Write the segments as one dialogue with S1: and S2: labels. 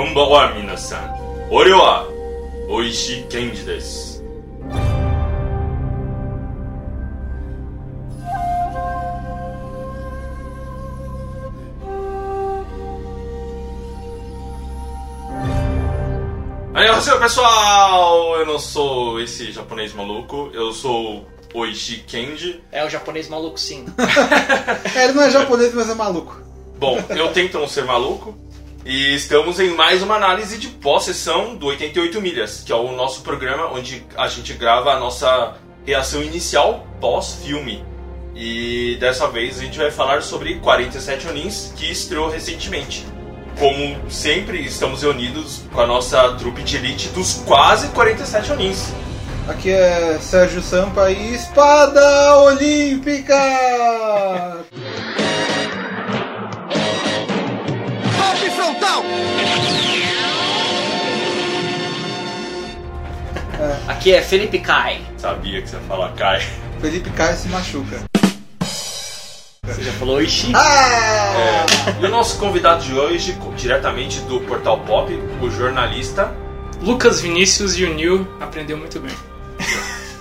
S1: こんばんは皆さん。俺は、美味しいケンジです。 Annyeonghaseyo, pessoal! Eu não sou esse japonês maluco, eu sou Oishi Kenji.
S2: É o japonês maluco sim.
S3: É, ele não é japonês, mas é maluco.
S1: Bom, eu tento não ser maluco. E estamos em mais uma análise de pós-sessão do 88 Milhas, que é o nosso programa onde a gente grava a nossa reação inicial pós-filme. E dessa vez a gente vai falar sobre 47 Onins, que estreou recentemente. Como sempre, estamos reunidos com a nossa trupe de elite dos quase 47 Onins.
S3: Aqui é Sérgio Sampa e Espada Olímpica!
S4: Golpe frontal!
S2: Aqui é Felipe Kai.
S1: Sabia que você ia falar, Kai.
S3: Felipe Caio se machuca.
S2: Você já falou Ishi?
S3: Ah!
S1: É, e o nosso convidado de hoje, diretamente do Portal Pop, o jornalista
S5: Lucas Vinícius e o Neil aprendeu muito bem.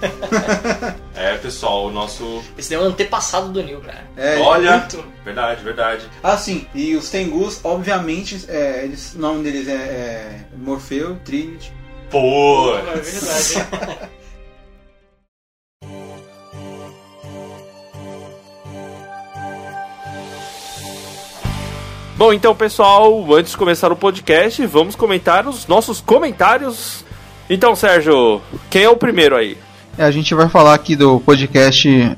S1: É, pessoal, o nosso.
S2: Esse daí é o antepassado do Neil, cara.
S3: É,
S1: Olha!
S5: Muito.
S1: Verdade, verdade.
S3: Ah, sim. E os Tengus, obviamente, é, eles, o nome deles é, é Morfeu, Trinity.
S1: Pô!
S5: É verdade.
S6: Bom, então, pessoal, antes de começar o podcast, vamos comentar os nossos comentários. Então, Sérgio, quem é o primeiro aí?
S7: É, a gente vai falar aqui do podcast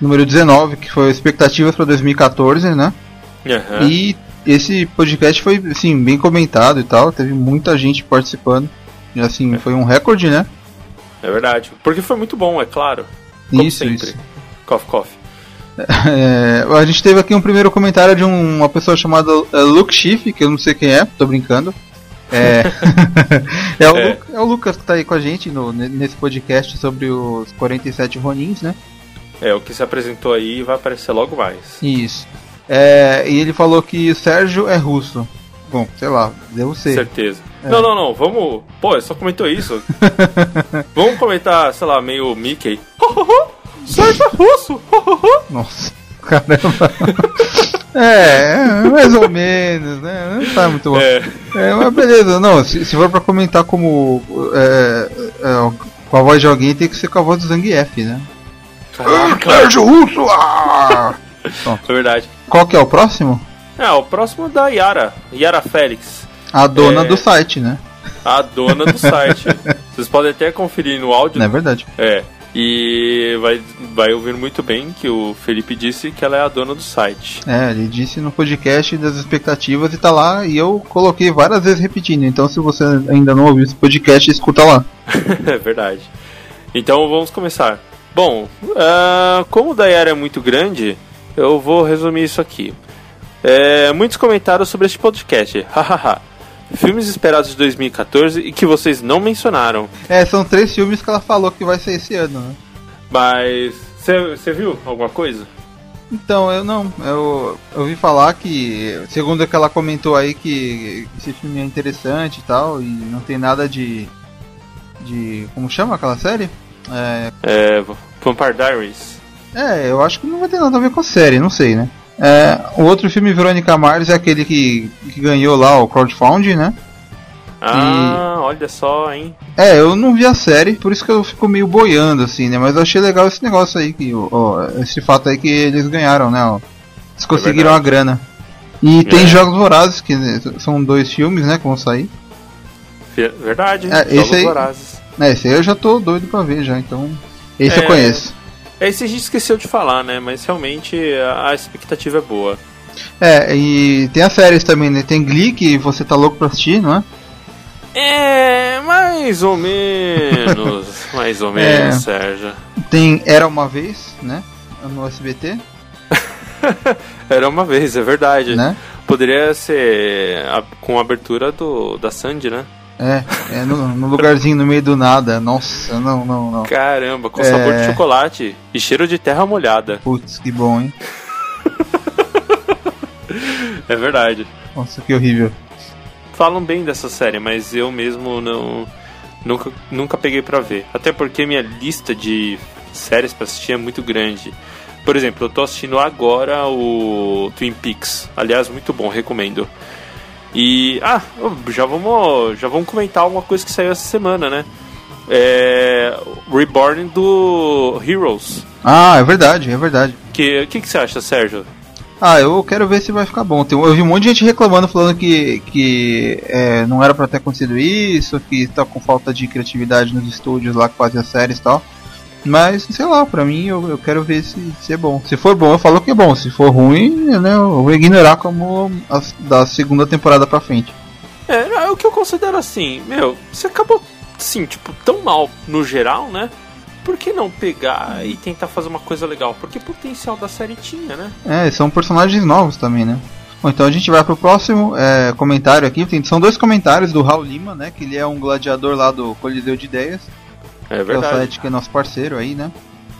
S7: número 19, que foi expectativas para 2014, né?
S6: Aham.
S7: E esse podcast foi, assim, bem comentado e tal, teve muita gente participando. E, assim, foi um recorde, né?
S6: É verdade. Porque foi muito bom, é claro. Como
S7: isso,
S6: sempre.
S7: isso.
S6: Coffee, coffee.
S7: É, a gente teve aqui um primeiro comentário de um- uma pessoa chamada é, Luke Schiff, que eu não sei quem é, tô brincando. É, é, o,
S6: É.
S7: Lu- é o Lucas que tá aí com a gente no- nesse podcast sobre os 47 Ronins, né?
S6: É, o que se apresentou aí vai aparecer logo mais.
S7: Isso. É, e ele falou que o Sérgio é russo. Bom, sei lá, devo ser.
S6: Certeza.
S7: É.
S6: Não, não, não, vamos. Pô, ele só comentou isso. vamos comentar, sei lá, meio Mickey. Sérgio é russo!
S7: Nossa, caramba. É, mais ou menos, né? Não tá muito bom.
S6: é,
S7: É, mas beleza, não, se, se for pra comentar como. É, é, com a voz de alguém, tem que ser com a voz do Zangief, né?
S6: caraca,
S7: Sérgio Russo! ah!
S6: é verdade.
S7: Qual que é o próximo?
S6: É, o próximo é da Yara, Yara Félix,
S7: A dona
S6: É.
S7: do site, né?
S6: a dona do site. Vocês podem até conferir no áudio.
S7: Não é verdade.
S6: É. E vai, vai ouvir muito bem que o Felipe disse que ela é a dona do site.
S7: É, ele disse no podcast das expectativas e tá lá, e eu coloquei várias vezes repetindo. Então, se você ainda não ouviu esse podcast, escuta lá.
S6: é verdade. Então vamos começar. Bom, ah, como o da Yara é muito grande, eu vou resumir isso aqui. É, muitos comentários sobre este podcast. Hahaha. Filmes esperados de 2014 e que vocês não mencionaram.
S7: É, são três filmes que ela falou que vai ser esse ano, né?
S6: Mas. Você viu alguma coisa?
S7: Então, eu não. Eu, eu ouvi falar que, segundo que ela comentou aí, que esse filme é interessante e tal, e não tem nada de. de. como chama aquela série? É,
S6: É. Vampire Diaries.
S7: é, eu acho que não vai ter nada a ver com a série, não sei, né? É, o outro filme, Verônica Mars, é aquele que, que ganhou lá o crowdfunding, né?
S6: Ah, olha só, hein?
S7: É, eu não vi a série, por isso que eu fico meio boiando, assim, né? Mas eu achei legal esse negócio aí, que, ó, esse fato aí que eles ganharam, né? ó. Eles conseguiram a
S6: verdade.
S7: grana. E tem
S6: É.
S7: Jogos Vorazes, que são dois filmes, né, que vão sair.
S6: Ver- Verdade,
S7: É, esse
S6: Jogos
S7: aí-
S6: Vorazes.
S7: É, esse aí eu já tô doido pra ver já, então. Esse
S6: É.
S7: eu conheço.
S6: Esse a gente esqueceu de falar, né? Mas realmente a expectativa é boa.
S7: É, e tem as séries também, né? Tem Glee, que você tá louco pra assistir, não é?
S6: É, mais ou menos. mais ou
S7: É.
S6: menos, Sérgio.
S7: Tem Era Uma Vez, né? No SBT,
S6: Era uma vez, é verdade.
S7: né?
S6: Poderia ser a- com a abertura do, da Sandy, né?
S7: É, é no, no lugarzinho no meio do nada. Nossa, não, não, não.
S6: Caramba, com
S7: É.
S6: sabor de chocolate e cheiro de terra molhada.
S7: Putz, que bom, hein?
S6: É verdade.
S7: Nossa, que horrível.
S1: falam bem dessa série, mas eu mesmo não nunca, nunca peguei pra ver. Até porque minha lista de séries pra assistir é muito grande. Por exemplo, eu tô assistindo agora o Twin Peaks. Aliás, muito bom, recomendo. E ah, já vamos já vamos comentar uma coisa que saiu essa semana, né? É, Reborn do Heroes.
S7: Ah, é verdade, é verdade.
S1: Que que, que você acha, Sérgio?
S7: Ah, eu quero ver se vai ficar bom. Tem- Eu vi um monte de gente reclamando, falando que, que é, não era pra ter acontecido isso, que tá com falta de criatividade nos estúdios lá que fazem as séries e tal. Mas, sei lá, pra mim eu, eu quero ver se, se é bom. Se for bom, eu falo que é bom. Se for ruim, né, eu vou ignorar como as- da segunda temporada pra frente.
S1: É, é o que eu considero assim, meu, você acabou assim, tipo, tão mal no geral, né? Por que não pegar e tentar fazer uma coisa legal? Porque potencial da série tinha, né?
S7: É, são personagens novos também, né? Bom, então a gente vai pro próximo é, comentário aqui. Tem, são dois comentários do Raul Lima, né? Que ele é um gladiador lá do Coliseu de Ideias.
S1: É
S7: Que é o
S1: verdade.
S7: é nosso parceiro aí, né?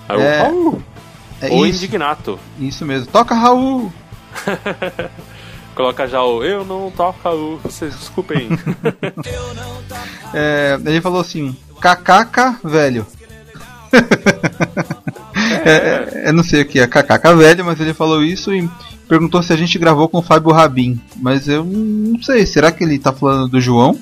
S1: Aí o
S7: É,
S1: Raul,
S7: É
S1: ou
S7: isso,
S1: Indignato.
S7: isso mesmo. Toca Raul!
S1: Coloca já o Eu não toco Raul, vocês desculpem.
S7: É, ele falou assim: KKK velho. É, é, eu não sei o que é KKK velho, mas ele falou isso e perguntou se a gente gravou com o Fábio Rabin. Mas eu não sei, será que ele tá falando do João?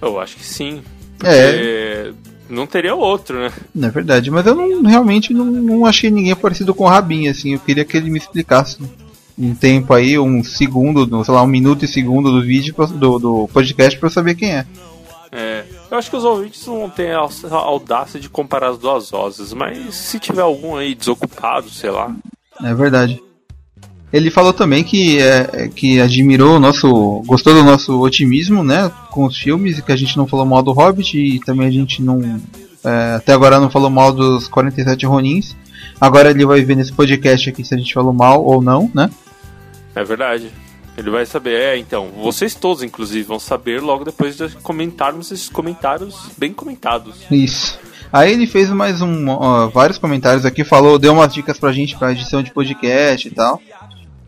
S1: eu acho que sim.
S7: É,
S1: não teria outro, né?
S7: não é verdade, mas eu não, realmente não, não achei ninguém parecido com o Rabin, assim. Eu queria que ele me explicasse um tempo aí, um segundo, do- sei lá, um minuto e segundo do vídeo, do, do podcast pra eu saber quem é.
S1: É, eu acho que os ouvintes não a a audácia de comparar as duas vozes, mas se tiver algum aí desocupado, sei lá.
S7: É verdade. Ele falou também que, é, é, que admirou o nosso. gostou do nosso otimismo, né? Com os filmes, e que a gente não falou mal do Hobbit e também a gente não. é, até agora não falou mal dos 47 Ronins. Agora ele vai ver nesse podcast aqui se a gente falou mal ou não, né?
S1: É verdade. Ele vai saber. É, então, vocês todos, inclusive, vão saber logo depois de comentarmos esses comentários bem comentados.
S7: Isso. Aí ele fez mais um, ó, vários comentários aqui, falou, deu umas dicas pra gente pra edição de podcast e tal.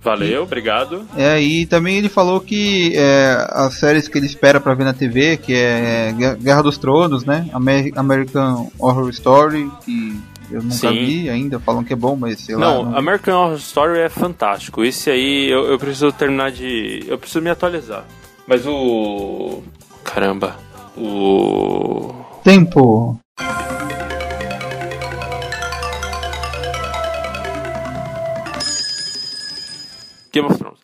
S1: Valeu, obrigado.
S7: É, e também ele falou que é, as séries que ele espera pra ver na TV, que é Guerra- Guerra dos Tronos, né? Amer- American Horror Story, que eu nunca
S1: Sim.
S7: vi ainda, falam que é bom, mas sei lá.
S1: Não,
S7: não-
S1: American Horror Story é fantástico. Esse aí eu, eu preciso terminar de. Eu preciso me atualizar. Mas o. Caramba. O.
S7: Tempo.
S1: Game of Thrones.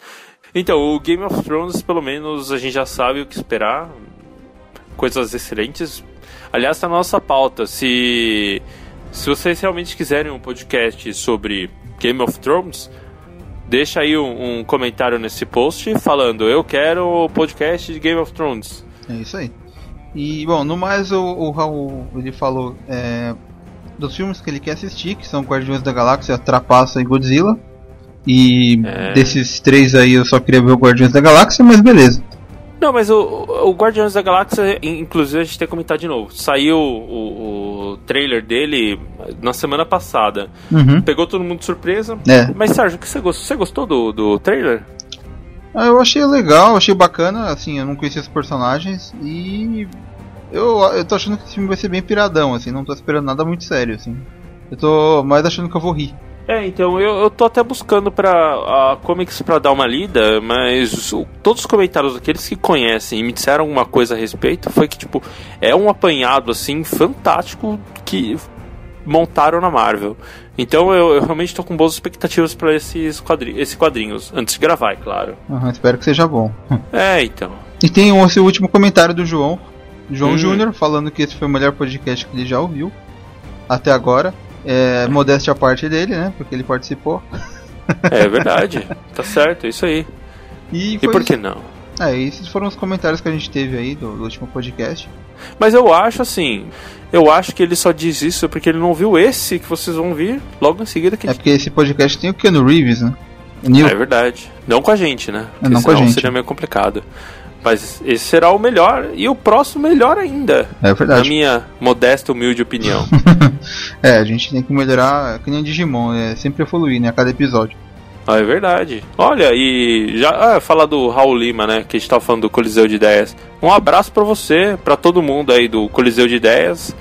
S1: Então, o Game of Thrones, pelo menos, a gente já sabe o que esperar. Coisas excelentes. Aliás, tá na nossa pauta. Se, se vocês realmente quiserem um podcast sobre Game of Thrones, deixa aí um, um comentário nesse post falando: Eu quero o podcast de Game of Thrones.
S7: É isso aí. E, bom, no mais, o, o Raul, ele falou é, dos filmes que ele quer assistir, que são Guardiões da Galáxia, Trapaça e Godzilla. E
S1: É.
S7: desses três aí eu só queria ver o Guardiões da Galáxia, mas beleza.
S1: Não, mas o, o Guardiões da Galáxia, in- inclusive, a gente tem que comentar de novo. Saiu o, o trailer dele na semana passada.
S7: Uhum.
S1: Pegou todo mundo de surpresa.
S7: É.
S1: Mas, Sérgio, o que você gostou? Você gostou do, do trailer?
S7: Ah, Eu achei legal, achei bacana, assim, eu não conhecia os personagens e eu, eu tô achando que esse filme vai ser bem piradão, assim, não tô esperando nada muito sério, assim. Eu tô mais achando que eu vou rir.
S1: É, então eu, eu tô até buscando pra a comics pra dar uma lida, mas o- todos os comentários daqueles que conhecem e me disseram alguma coisa a respeito foi que, tipo, é um apanhado, assim, fantástico que montaram na Marvel. Então eu, eu realmente tô com boas expectativas pra esses quadri esses quadrinhos, antes de gravar, é claro.
S7: Aham, espero que seja bom.
S1: É, então.
S7: E tem o- esse último comentário do João, João
S1: Hum.
S7: Júnior, falando que esse foi o melhor podcast que ele já ouviu até agora. É, modéstia à parte dele, né? Porque ele participou.
S1: É verdade. tá certo, é isso aí.
S7: E,
S1: E por
S7: isso.
S1: que não?
S7: É, esses foram os comentários que a gente teve aí do, do último podcast.
S1: Mas eu acho assim, eu acho que ele só diz isso porque ele não viu esse que vocês vão vir logo em seguida que
S7: É porque esse podcast tem o Keanu Reeves, né?
S1: É verdade. Não com a gente, né?
S7: É, não
S1: Porque
S7: com a gente.
S1: seria meio complicado. Mas esse será o melhor e o próximo melhor ainda.
S7: É
S1: Na
S7: verdade.
S1: minha modesta, humilde opinião.
S7: É, a gente tem que melhorar, que nem Digimon, é sempre evoluir, né? A cada episódio.
S6: Ah, é verdade. Olha, e já ah, falar do Raul Lima, né? Que a gente tava falando do Coliseu de Ideias. Um abraço pra você, pra todo mundo aí do Coliseu de Ideias.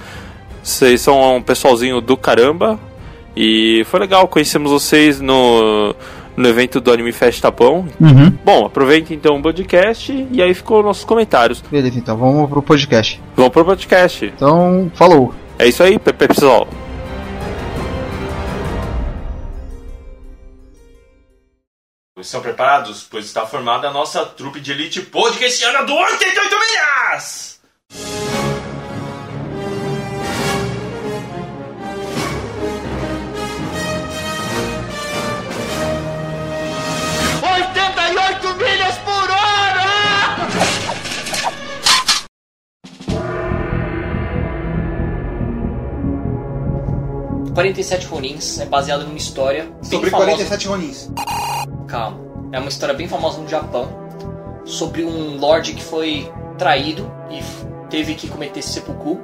S6: Vocês são um pessoalzinho do caramba. E foi legal, conhecemos vocês no, no evento do Anime Fest Tapão.
S7: Uhum.
S6: Bom, aproveita então o podcast e aí ficou nossos comentários.
S7: Beleza, então vamos pro podcast.
S6: Vamos pro podcast.
S7: Então, falou.
S6: É isso aí, Pepe pessoal.
S1: Estão preparados? Pois está formada a nossa trupe de elite podcastiana do 88 Milhas!
S4: Oitenta e oito milhas por hora!
S2: 47 Ronins é baseado numa história bem
S3: Sobre
S2: famosa.
S3: 47 Ronins.
S2: Calma. É uma história bem famosa no Japão sobre um lord que foi traído e teve que cometer seppuku.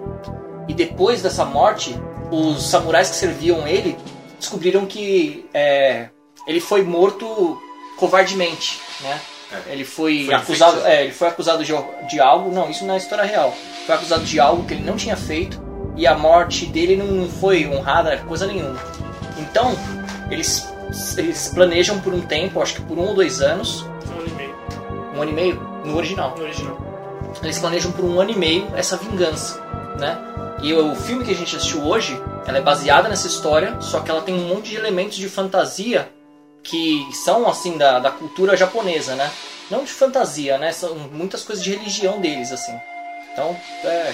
S2: E depois dessa morte, os samurais que serviam ele descobriram que é, ele foi morto covardemente, né?
S1: É.
S2: Ele foi,
S1: Foi
S2: acusado, é, ele foi acusado de, de algo, não, isso não é história real. Foi acusado de algo que ele não tinha feito e a morte dele não foi honrada, coisa nenhuma. Então, eles, eles planejam por um tempo, acho que por um ou dois anos,
S5: Um ano e meio
S2: um ano e meio, no original.
S5: no original.
S2: Eles planejam por um ano e meio essa vingança, né? E o filme que a gente assistiu hoje, ela é baseada nessa história, só que ela tem um monte de elementos de fantasia que são, assim, da, da cultura japonesa, né? Não de fantasia, né? São muitas coisas de religião deles, assim. Então, é,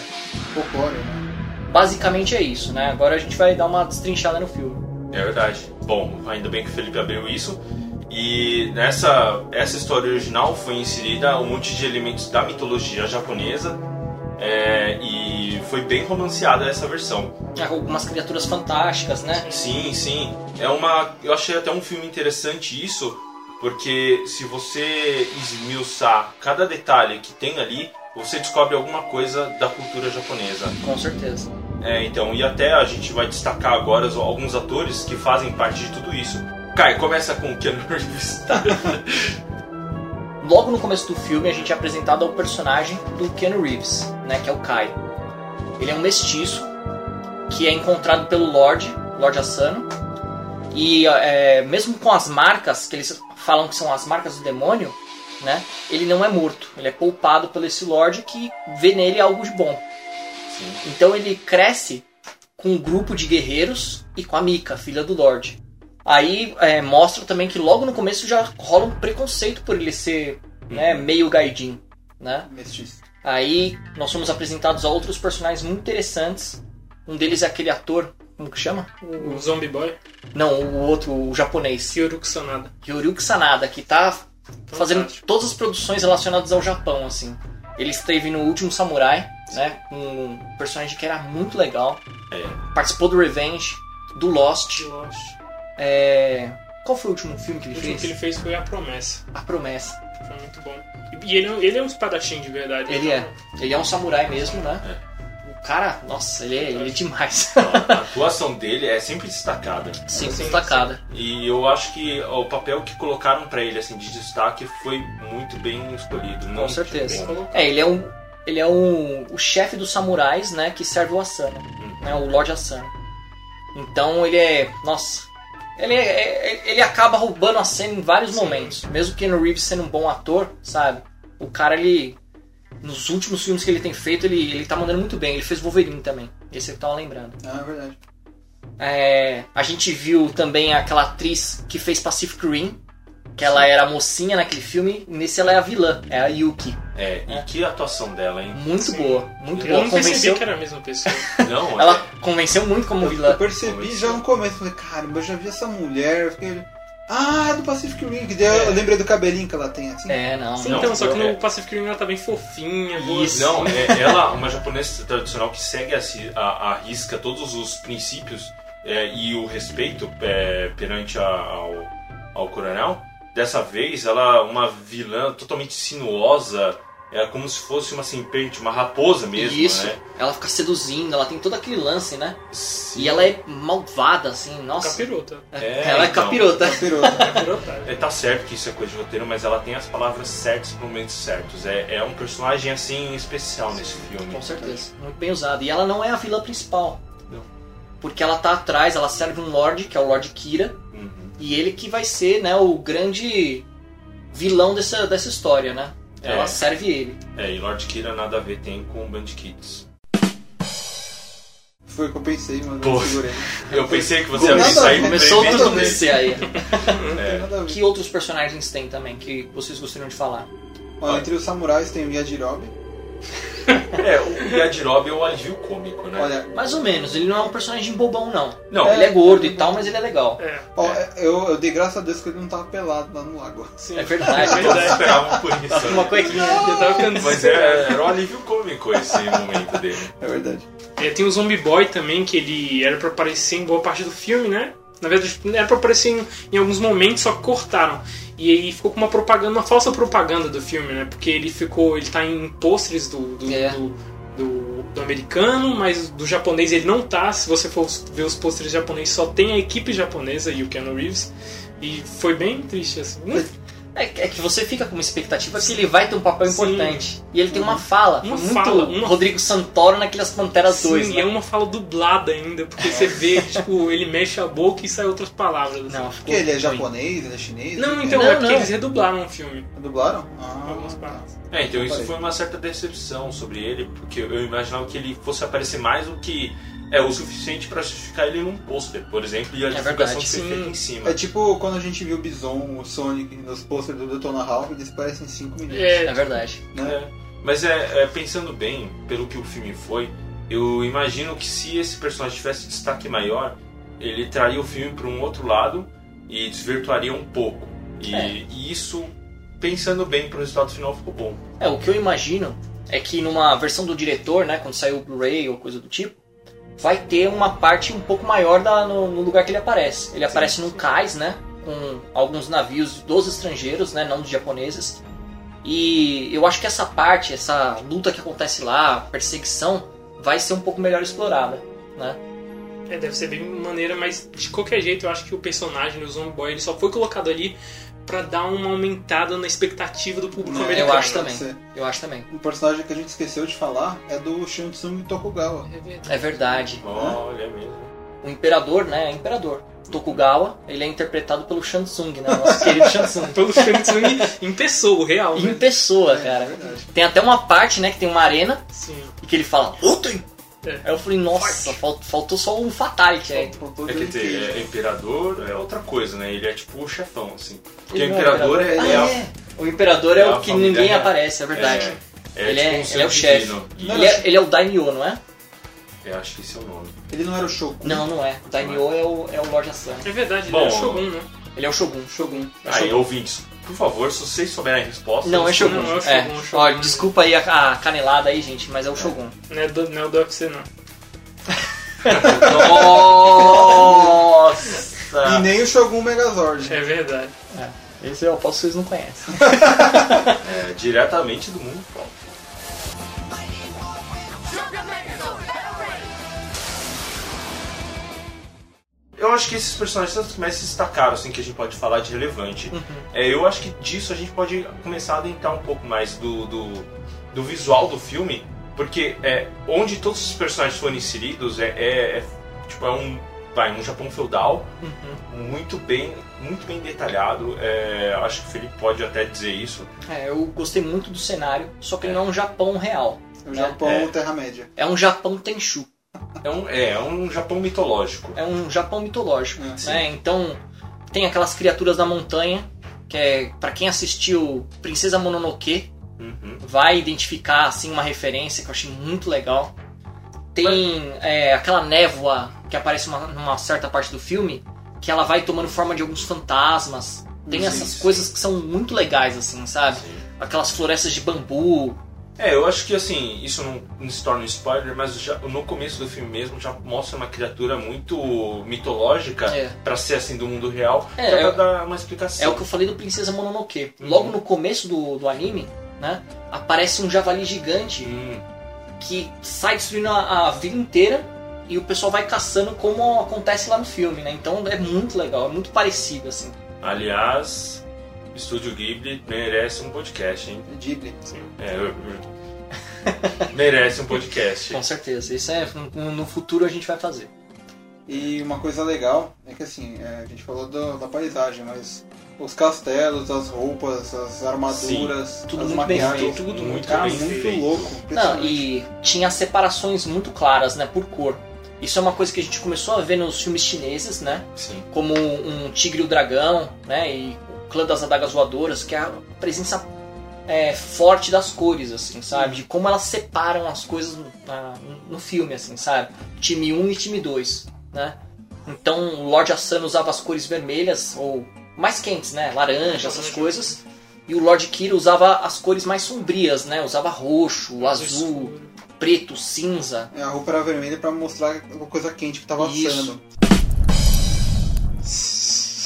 S3: Folclore, né?
S2: basicamente é isso, né? Agora a gente vai dar uma destrinchada no filme.
S1: É verdade. Bom, ainda bem que o Felipe abriu isso. E nessa essa história original foi inserida um monte de elementos da mitologia japonesa. é, e foi bem romanceada essa versão.
S2: É, Algumas criaturas fantásticas, né?
S1: Sim, sim. É uma. Eu achei até um filme interessante isso, porque se você esmiuçar cada detalhe que tem ali, você descobre alguma coisa da cultura japonesa.
S2: Com certeza.
S1: É, então, e até a gente vai destacar agora alguns atores que fazem parte de tudo isso. Kai, começa com o Keanu Reeves.
S2: Logo no começo do filme, a gente é apresentado ao personagem do Keanu Reeves, né, que é o Kai. Ele é um mestiço que é encontrado pelo Lorde, Lorde Asano, e é, mesmo com as marcas que eles falam que são as marcas do demônio, né, ele não é morto. Ele é poupado pelo esse Lorde que vê nele algo de bom.
S1: Sim.
S2: Então ele cresce com um grupo de guerreiros e com a Mika, filha do Lorde. Aí é, mostra também que logo no começo já rola um preconceito por ele ser né, meio gaidin, né?
S3: Mestiço.
S2: Aí nós somos apresentados a outros personagens muito interessantes. Um deles é aquele ator, como que chama?
S5: O Zombie Boy,
S2: Não, o outro, o japonês,
S5: Kyoruku Sanada.
S2: Yoryuki Sanada, que tá fazendo
S5: Fantástico.
S2: todas as produções relacionadas ao Japão, assim. Ele esteve no Último Samurai, né? Um personagem que era muito legal.
S1: É.
S2: Participou do Revenge, do Lost.
S5: de Lost.
S2: É... Qual foi o último filme que
S5: O
S2: ele
S5: último
S2: fez?
S5: que ele fez foi A Promessa.
S2: A Promessa.
S5: Foi muito bom. E ele, é- ele é um espadachim de verdade.
S2: Ele é. Ele é um samurai mesmo, né?
S1: É.
S2: O cara, nossa, ele é, ele é demais.
S1: A atuação dele é sempre destacada.
S2: Sim,
S5: Sim,
S2: destacada.
S1: E eu acho que o papel que colocaram pra ele assim de destaque foi muito bem escolhido.
S2: Com
S1: muito
S2: certeza.
S1: bem.
S2: É, ele é um. Ele é um, o chefe dos samurais, né? Que serve o Asano. Né, o Lord Asano. Então ele é. Nossa. Ele, é- é- ele acaba roubando a cena em vários momentos. Mesmo que no Reeves sendo um bom ator, sabe? O cara, ele. Nos últimos filmes que ele tem feito, ele, ele tá mandando muito bem. Ele fez Wolverine também. Esse eu tava lembrando.
S3: Ah, é verdade.
S2: É, a gente viu também aquela atriz que fez Pacific Rim, que ela era a mocinha naquele filme, e nesse ela é a vilã, é a Yuki.
S1: É, e que atuação dela, hein?
S2: Muito
S5: Sim.
S2: boa, muito
S5: Eu
S2: boa.
S5: não percebi
S2: Convenceu,
S5: que era a mesma pessoa.
S1: Não,
S2: ela
S1: é,
S2: convenceu muito como
S3: Eu,
S2: vilã.
S3: eu percebi já no começo, falei, caramba, eu já vi essa mulher. Eu fiquei, ah, é do Pacific Rim, que daí eu lembrei do cabelinho que ela tem assim.
S2: É, não.
S5: Sim,
S1: Não,
S5: então, só que
S1: é.
S5: no Pacific Rim ela tá bem fofinha.
S2: Isso.
S1: Não, é ela, uma japonesa tradicional que segue a, a, a risca todos os princípios é, e o respeito é, perante a- ao, ao coronel. Dessa vez, ela é uma vilã totalmente sinuosa, é como se fosse uma serpente, uma raposa mesmo,
S2: Isso.
S1: né?
S2: Ela fica seduzindo, ela tem todo aquele lance, né?
S1: Sim.
S2: E ela é malvada, assim, nossa.
S5: Capirota.
S1: É,
S2: ela é
S1: então.
S2: capirota.
S3: Pirota.
S5: Capirota.
S1: É, tá certo que isso é coisa de roteiro, mas ela tem as palavras certas para momentos certos. É, é um personagem assim especial nesse filme.
S2: Com certeza. Muito bem usada. E ela não é a vilã principal.
S1: Não.
S2: Porque ela tá atrás, ela serve um Lorde, que é o Lord Kira,
S1: Uhum.
S2: e ele que vai ser, né, o grande vilão dessa, dessa história, né? Ela
S1: É.
S2: serve ele.
S1: É, e Lord Kira nada a ver tem com Band Kids.
S3: Foi o que eu pensei, mas
S1: Pô.
S3: segurei.
S1: Eu pensei que você ia sair.
S2: Começou tudo descer aí.
S3: Não tem nada a ver.
S2: Que outros personagens tem também que vocês gostariam de falar?
S3: Ó, entre os samurais tem o Yajirobe.
S1: É, o Yajirobe é o alívio cômico, né?
S3: Olha,
S2: Mais ou menos, ele não é um personagem bobão, não.
S1: Não,
S2: Ele é gordo e tal, mas ele é legal.
S5: É.
S3: ó, eu, eu dei graças a Deus que ele não tava pelado lá no lago.
S5: Sim.
S2: É verdade.
S5: É
S1: todos
S5: verdade.
S1: esperavam por isso.
S2: Uma
S1: né?
S2: cuequinha.
S5: Eu tava ficando
S1: Mas é, era um alívio cômico esse momento dele.
S3: É verdade.
S5: É, tem o Zombie Boy também, que ele era pra aparecer em boa parte do filme, né? Na verdade, era pra aparecer em, em alguns momentos, só que cortaram. E aí ficou com uma propaganda, uma falsa propaganda do filme, né? Porque ele ficou. ele tá em pôsteres do, do,
S2: É.
S5: do, do- do americano, mas do japonês ele não tá. Se você for ver os pôsteres japoneses, só tem a equipe japonesa e o Keanu Reeves. E foi bem triste, assim.
S2: É, é que você fica com uma expectativa que ele vai ter um papel
S5: Sim.
S2: importante. E ele tem uma fala.
S5: Uma
S2: muito
S5: fala, uma-
S2: Rodrigo Santoro naquelas Panteras
S5: Sim,
S2: 2.
S5: e
S2: né?
S5: é uma fala dublada ainda, porque você vê, tipo, ele mexe a boca e sai outras palavras. assim.
S2: Não,
S3: Porque ele é
S2: ruim.
S3: japonês, ele é chinês?
S5: Não, então,
S2: Não,
S5: é porque
S2: não.
S5: eles redublaram o filme.
S3: é... Dublaram? Ah,
S5: Algumas partes.
S1: É, então isso
S3: Parei.
S1: foi uma certa decepção sobre ele, porque eu imaginava que ele fosse aparecer mais do que é o suficiente pra justificar ele num pôster, por exemplo, e a
S2: É
S1: divulgação
S2: verdade,
S5: sim.
S1: feita em cima.
S3: É tipo quando a gente viu o Bison, o Sonic nos posters do Detona Ralph, eles parecem 5 minutos.
S2: É
S5: É,
S2: verdade.
S3: Né?
S1: É, mas é, é, pensando bem, pelo que o filme foi, eu imagino que se esse personagem tivesse destaque maior, ele traria o filme para um outro lado e desvirtuaria um pouco. E,
S2: É.
S1: e isso, pensando bem pro resultado final, ficou bom.
S2: É, o que eu imagino é que numa versão do diretor, né, quando saiu o Blu-ray ou coisa do tipo, vai ter uma parte um pouco maior da, no, no lugar que ele aparece. Ele aparece num cais, né, com alguns navios dos estrangeiros, né, não dos japoneses. E eu acho que essa parte, essa luta que acontece lá, a perseguição, vai ser um pouco melhor explorada, né?
S5: É, deve ser bem maneira, mas de qualquer jeito eu acho que o personagem do Zombie Boy ele só foi colocado ali pra dar uma aumentada na expectativa do público
S3: É, eu
S5: americano.
S2: Eu acho também. Eu acho também.
S3: Um personagem que a gente esqueceu de falar é do Shansung Tokugawa.
S5: É verdade.
S2: É verdade.
S1: Olha mesmo.
S2: O imperador, né, é imperador. Tokugawa, ele é interpretado pelo Shansung, né, nosso querido Shansung.
S5: Pelo Shansung em pessoa, real.
S2: Em
S5: Né?
S2: pessoa,
S3: É,
S2: cara.
S3: é verdade.
S2: Tem até uma parte, né, que tem uma arena
S5: Sim.
S2: e que ele fala, lutem!
S5: É.
S2: Aí eu falei, nossa, fal- faltou só um fatality aí.
S3: Faltou
S1: É que
S3: que-
S1: é, imperador é outra coisa, né? Ele é tipo o chefão, assim. Porque o
S2: é
S1: imperador é,
S2: Ah,
S1: é a-
S2: é. O imperador é,
S1: é a
S2: o que ninguém aparece, é verdade.
S1: é,
S2: Ele é-
S1: tipo um
S2: ele é o chefe. Ele é, ele é o Daimyo, não é?
S1: Eu acho que esse é o nome.
S3: Ele não era o Shogun?
S2: Não, não é. O Daimyo é o, é o Lord Asano.
S5: É verdade,
S1: Bom,
S5: ele é o Shogun, né?
S2: Ele é o Shogun. Shogun. É o
S1: Aí,
S2: Shogun.
S1: ouvintes, por favor, se vocês souberem a resposta...
S2: Não, é Shogun.
S5: Não, é o
S2: É.
S5: Shogun, o Shogun.
S2: Ó, desculpa aí a, a canelada aí, gente, mas é o Shogun.
S5: Não é do, não é do UFC, não.
S2: Nossa!
S3: E nem o Shogun Megazord.
S5: É verdade.
S2: Esse eu aposto que vocês não conhecem.
S1: É, diretamente do mundo pop. Eu acho que esses personagens são os que mais se destacaram, assim, que a gente pode falar de relevante. É, eu acho que disso a gente pode começar a adentrar um pouco mais do, do, do visual do filme, porque é, onde todos os personagens foram inseridos é, é- é, tipo, é um, vai, um Japão feudal, muito bem muito bem detalhado. É, acho que o Felipe pode até dizer isso.
S2: É, eu gostei muito do cenário, só que ele não é um Japão real.
S3: O Japão
S1: É.
S3: Terra-média.
S2: É um Japão Tenchu.
S1: É um, é, é um Japão mitológico.
S2: É um Japão mitológico.
S3: É,
S2: né? Então, tem aquelas criaturas da montanha, que é, para quem assistiu Princesa Mononoke,
S1: Uhum.
S2: vai identificar assim uma referência que eu achei muito legal. Tem é, aquela névoa que aparece uma- numa certa parte do filme, que ela vai tomando forma de alguns fantasmas. Tem
S1: Sim,
S2: essas
S1: sim.
S2: coisas que são muito legais, assim, sabe?
S1: Sim.
S2: Aquelas florestas de bambu.
S1: É, eu acho que assim, isso não, não se torna um spoiler, mas já, no começo do filme mesmo já mostra uma criatura muito mitológica
S2: É.
S1: pra ser assim do mundo real,
S2: É,
S1: já pra
S2: é-
S1: dar uma explicação.
S2: É o que eu falei do Princesa Mononoke.
S1: Uhum.
S2: Logo no começo do, do anime, né? Aparece um javali gigante
S1: Hum,
S2: que sai destruindo a, a vila inteira e o pessoal vai caçando como acontece lá no filme, né? Então é muito legal, é muito parecido, assim.
S1: aliás, Estúdio Ghibli merece um podcast, hein?
S3: Ghibli.
S1: É, eu- eu- merece um podcast.
S2: Com certeza. Isso é no, futuro a gente vai fazer.
S3: E uma coisa legal é que assim, é, a gente falou do- da paisagem, mas os castelos, as roupas, as armaduras,
S2: tudo
S3: as
S2: muito bem feito,
S1: tudo muito
S3: cara,
S1: bem
S3: muito
S1: feito.
S3: louco.
S2: Não, e tinha separações muito claras, né, por cor. Isso é uma coisa que a gente começou a ver nos filmes chineses, né?
S1: Sim.
S2: Como um Tigre e o Dragão, né? E Clã das Adagas Voadoras, que é a presença é, forte das cores, assim, sabe? De como elas separam as coisas no, na- no filme, assim, sabe? Time 1 e time 2, né? Então o Lord Asano usava as cores vermelhas, ou mais quentes, né? Laranja, essas coisas. E o Lord Kira usava as cores mais sombrias, né? Usava roxo, azul,
S5: Escuro.
S2: preto, cinza.
S3: É, a roupa era vermelha pra mostrar uma coisa quente que tava
S2: Isso.
S3: assando.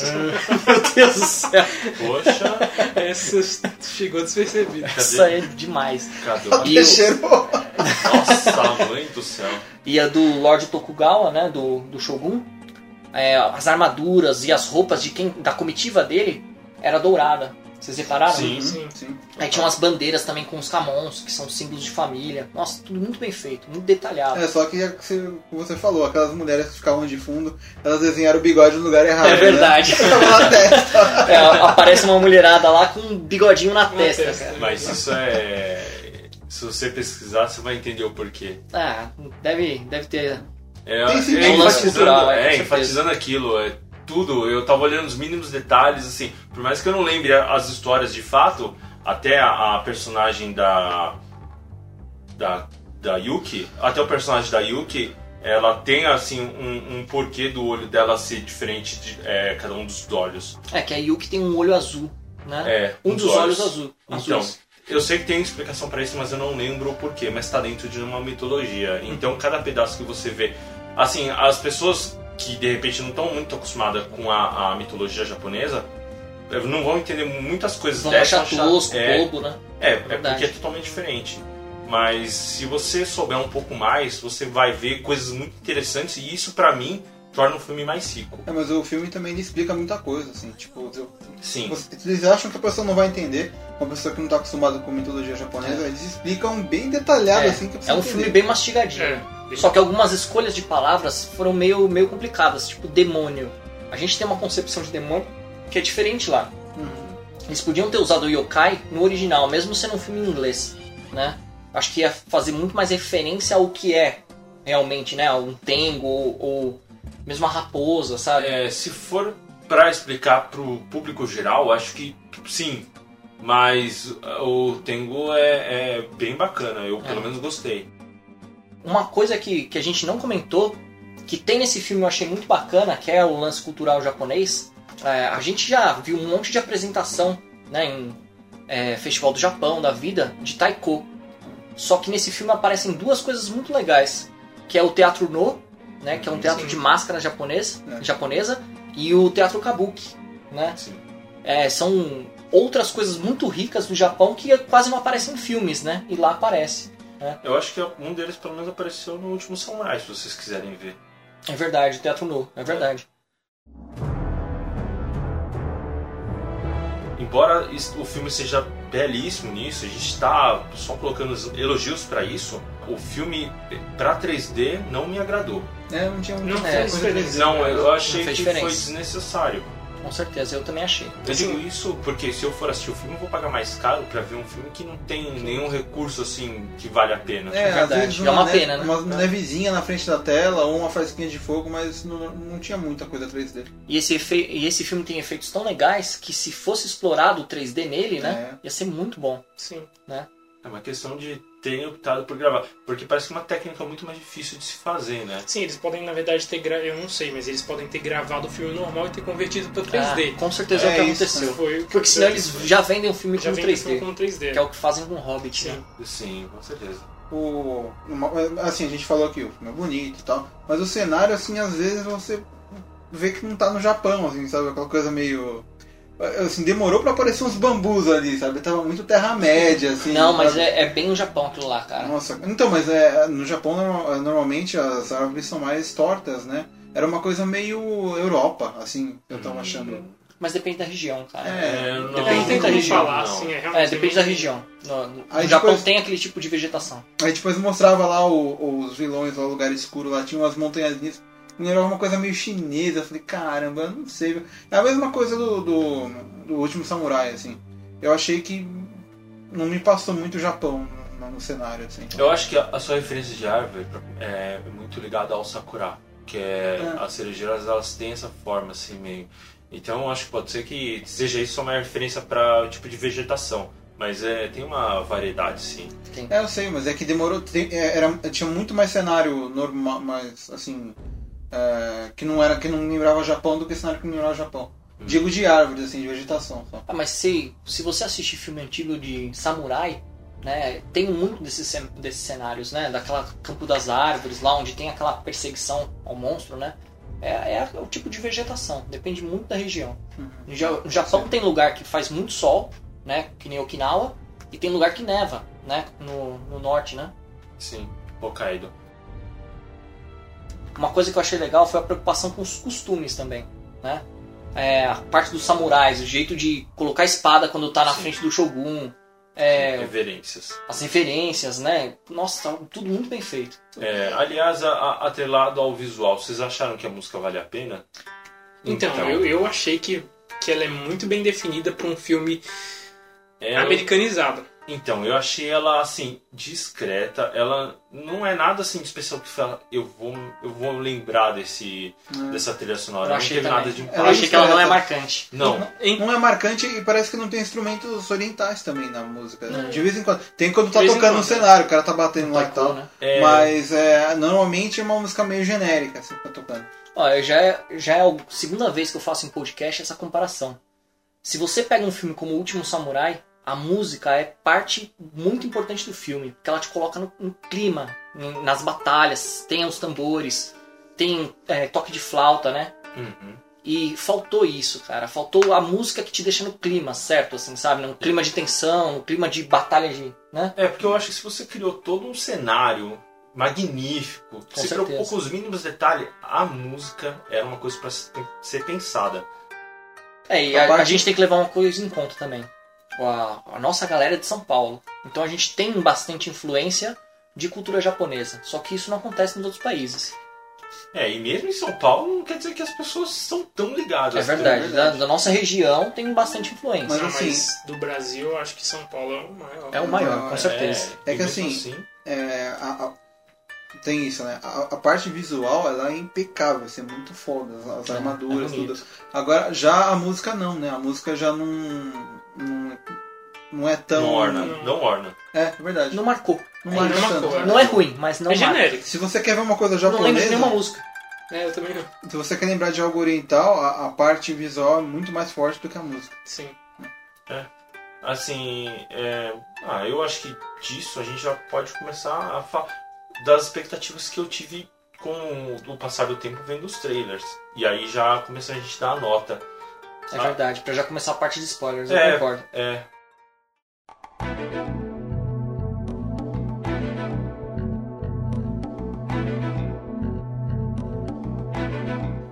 S2: Meu Deus do céu,
S1: Poxa,
S5: Essa chegou despercebida.
S2: isso aí é demais.
S1: cadê
S2: E o-
S3: Cheirou.
S1: Nossa, mãe do céu.
S2: E a do Lord Tokugawa, né, do, do Shogun, é, as armaduras e as roupas de quem da comitiva dele era dourada. Vocês repararam?
S1: Sim.
S5: Sim.
S3: Sim.
S2: Aí tinha umas bandeiras também com os camons, que são símbolos de família. Nossa, tudo muito bem feito, muito detalhado.
S3: É, só que você- como você falou, aquelas mulheres que ficavam de fundo, elas desenharam o bigode no lugar errado.
S2: É verdade.
S3: Né? Na testa.
S2: É, aparece uma mulherada lá com um bigodinho na
S5: Na
S2: testa,
S5: testa.
S2: cara.
S1: Mas isso é. Se você pesquisar, você vai entender o porquê.
S2: Ah, deve, deve ter.
S1: É,
S3: Tem
S1: é
S3: tem um lance
S1: enfatizando,
S2: cultural, é,
S1: é, enfatizando aquilo, é tudo. Eu tava olhando os mínimos detalhes, assim, por mais que eu não lembre as histórias de fato, até a, a personagem da, da da Yuki, até o personagem da Yuki, ela tem assim um, um porquê do olho dela ser diferente de é, cada um dos olhos.
S2: É que a Yuki tem um olho azul, né?
S1: É,
S2: um
S1: dos
S2: dos olhos, azul.
S1: Então,
S2: azuis.
S1: eu sei que tem explicação pra isso, mas eu não lembro o porquê, mas tá dentro de uma mitologia. Então, cada pedaço que você vê. Assim, as pessoas que de repente não estão muito acostumadas com a, a mitologia japonesa não vão entender muitas coisas
S2: Vão
S1: dessa.
S2: achar tosco,
S1: é,
S2: bobo, né?
S1: é, é
S2: Verdade.
S1: porque é totalmente diferente. Mas se você souber um pouco mais, você vai ver coisas muito interessantes e isso pra mim torna o filme mais rico.
S3: É, mas o filme também explica muita coisa, assim, tipo, eu-
S1: Sim.
S3: você- eles acham que a pessoa não vai entender, uma pessoa que não tá acostumada com mitologia japonesa, eles explicam bem detalhado,
S2: É,
S3: assim, que
S2: É um
S3: precisa
S2: filme
S3: entender.
S2: bem mastigadinho.
S5: É.
S2: Só que algumas escolhas de palavras foram meio, meio complicadas, tipo demônio. A gente tem uma concepção de demônio que é diferente lá.
S3: Uhum.
S2: Eles podiam ter usado o yokai no original, mesmo sendo um filme em inglês, né? Acho que ia fazer muito mais referência ao que é realmente, né? Um tengo ou, ou mesmo a raposa, sabe?
S1: É, se for pra explicar pro público geral, acho que sim. Mas uh, o Tengu é, é bem bacana, eu pelo
S2: É.
S1: menos gostei.
S2: Uma coisa que, que a gente não comentou, que tem nesse filme eu achei muito bacana, que é o lance cultural japonês. É, a gente já viu um monte de apresentação né, em é, Festival do Japão, da vida, de taiko. Só que nesse filme aparecem duas coisas muito legais, que é o Teatro No, né, que é um teatro
S5: Sim.
S2: de máscara japonês,
S3: É.
S2: japonesa, e o Teatro Kabuki. Né? É, são outras coisas muito ricas do Japão que quase não aparecem em filmes, né? E lá aparece.
S1: Eu acho que um deles pelo menos apareceu no último Samurai, se vocês quiserem ver.
S2: É verdade, Teatro No, é verdade.
S1: Embora is- o filme seja belíssimo nisso, a gente tá só colocando os elogios pra isso, o filme pra 3D não me agradou.
S3: É, não tinha muita
S5: Não
S2: É,
S5: fez.
S1: Não, eu achei que
S2: diferença.
S1: foi desnecessário.
S2: Com certeza, eu também achei.
S1: Eu digo isso porque se eu for assistir o filme, eu vou pagar mais caro pra ver um filme que não tem nenhum recurso assim que vale a pena.
S3: É,
S2: verdade. É uma
S3: neve-
S2: pena, né?
S3: Uma nevezinha na frente da tela, ou uma fresquinha de fogo, mas não, não tinha muita coisa 3D.
S2: E esse, efe- e esse filme tem efeitos tão legais que se fosse explorado o 3D nele, né? Ia ser muito bom.
S5: Sim.
S1: É uma questão de terem optado por gravar. Porque parece que é uma técnica muito mais difícil de se fazer, né?
S5: Sim, eles podem, na verdade, ter gra... Eu não sei, mas eles podem ter gravado o filme normal e ter convertido pra 3D.
S2: Ah, com certeza é, o
S3: É
S2: que
S3: isso,
S2: aconteceu.
S5: Foi
S2: Porque senão eles já vendem o filme
S5: já
S2: como
S5: vem
S2: 3D.
S5: como 3D.
S2: Que é o que fazem com o Hobbit, né?
S5: Sim.
S1: Sim, com certeza.
S3: O, uma- assim, a gente falou que o filme é bonito e tal, mas o cenário, assim, às vezes você vê que não tá no Japão, assim, sabe? Aquela coisa meio. Assim, demorou pra aparecer uns bambus ali, sabe? Tava muito Terra-média, assim.
S2: Não, mas
S3: sabe?
S2: é, é bem no Japão aquilo lá, cara.
S3: Nossa, então, mas é, no Japão norma- normalmente as árvores são mais tortas, né? Era uma coisa meio Europa, assim, eu tava achando.
S2: Mas depende da região, cara.
S3: É,
S1: não,
S2: Depende
S5: não tem
S2: da região,
S5: falar,
S1: não.
S5: assim, é
S2: É, depende da região. No, no
S3: Aí
S2: Japão
S3: depois-
S2: tem aquele tipo de vegetação.
S3: Aí depois mostrava lá o- os vilões, lá o lugar escuro, lá tinha umas montanhazinhas. Me lembrava uma coisa meio chinesa. Eu falei, caramba, eu não sei. É a mesma coisa do, do, do último samurai, assim. Eu achei que não me passou muito o Japão no, no cenário, assim.
S1: Eu acho que a, a sua referência de árvore é muito ligada ao sakura, que é,
S3: É.
S1: as cerejeiras elas têm essa forma assim meio. Então eu acho que pode ser que seja isso uma referência para tipo de vegetação, mas é, tem uma variedade sim.
S3: É, eu sei, mas é que demorou. tem- é, era, tinha muito mais cenário normal, mais assim. É, que não era que não lembrava Japão do que cenário que lembrava Japão. Digo de árvores, assim, de vegetação só.
S2: Ah, mas se, se você assistir filme antigo de samurai, né, tem muito desses, desses cenários, né? Daquela campo das árvores, lá onde tem aquela perseguição ao monstro, né? É, é o tipo de vegetação, depende muito da região. No Ja- no Japão tem lugar que faz muito sol, né? Que nem Okinawa, e tem lugar que neva, né? No, no norte, né?
S1: Sim, Hokkaido.
S2: Uma coisa que eu achei legal foi a preocupação com os costumes também, né? É, a parte dos samurais, o jeito de colocar a espada quando tá na
S1: Sim.
S2: frente do shogun, é,
S1: Reverências.
S2: as referências, né? Nossa, tá tudo muito bem feito.
S1: É, aliás, a- a- atrelado ao visual, vocês acharam que a música vale a pena?
S5: Então, eu, eu achei que, que ela é muito bem definida para um filme
S1: ela-
S5: americanizado.
S1: Então, eu achei ela assim discreta. Ela não é nada assim de especial que fala, eu vou, eu vou lembrar desse dessa trilha sonora.
S2: Eu
S1: não
S2: achei também.
S1: nada de
S2: Eu achei que ela não é marcante.
S1: Não.
S3: Não é marcante e parece que não tem instrumentos orientais também na música. De vez em quando. Tem quando tá tocando no
S5: quando,
S3: cenário, o cara tá batendo lá e tal.
S2: né?
S1: É,
S3: Mas é, normalmente é uma música meio genérica, assim, que tá tocando.
S2: Ó, já é, já é a segunda vez que eu faço em podcast essa comparação. Se você pega um filme como O Último Samurai, a música é parte muito importante do filme, porque ela te coloca no, no clima, em- nas batalhas, tem os tambores, tem é, toque de flauta, né?
S1: uhum.
S2: E faltou isso, cara. Faltou a música que te deixa no clima, certo? Assim, sabe? No clima de tensão, no clima de batalha de. né?
S1: É, porque eu acho que se você criou todo um cenário magnífico, se
S2: certeza.
S1: preocupou com os mínimos detalhes, a música era uma coisa para ser pensada.
S2: É, e
S3: A
S2: a, a gente tem que levar uma coisa em conta também. A, a nossa galera é de São Paulo. Então a gente tem bastante influência de cultura japonesa. Só que isso não acontece nos outros países.
S1: É, e mesmo em São Paulo não quer dizer que as pessoas são tão ligadas.
S2: É verdade. Da, da nossa região tem bastante influência.
S3: Mas assim-
S5: mas do Brasil, eu acho que São Paulo é o maior.
S2: É o maior, com
S3: É,
S2: certeza.
S3: É
S1: e
S3: que
S1: mesmo
S3: assim, É, a- a- tem isso, né? A, a parte visual ela é impecável, assim, é muito foda, as, as
S2: É,
S3: armaduras,
S2: é
S3: tudo. Agora, já a música não, né? A música já não. não, não é tão.
S1: não orna, não orna.
S3: É, é verdade.
S2: Não marcou.
S3: Não
S2: É
S5: não marcou,
S2: Não é ruim, mas não
S5: é
S2: marca.
S5: genérico.
S3: Se você quer ver uma coisa
S2: Eu não lembro de
S3: japonesa,
S2: nenhuma música.
S5: É, eu também não.
S3: se você quer lembrar de algo oriental, a, a parte visual é muito mais forte do que a música.
S5: Sim.
S1: Assim, é, ah, eu acho que disso a gente já pode começar a falar das expectativas que eu tive com o passar do tempo vendo os trailers. E aí já começou a gente dar a nota.
S2: É
S1: Ah.
S2: verdade. Pra já começar a parte de spoilers, eu
S1: É.
S2: concordo.
S1: É.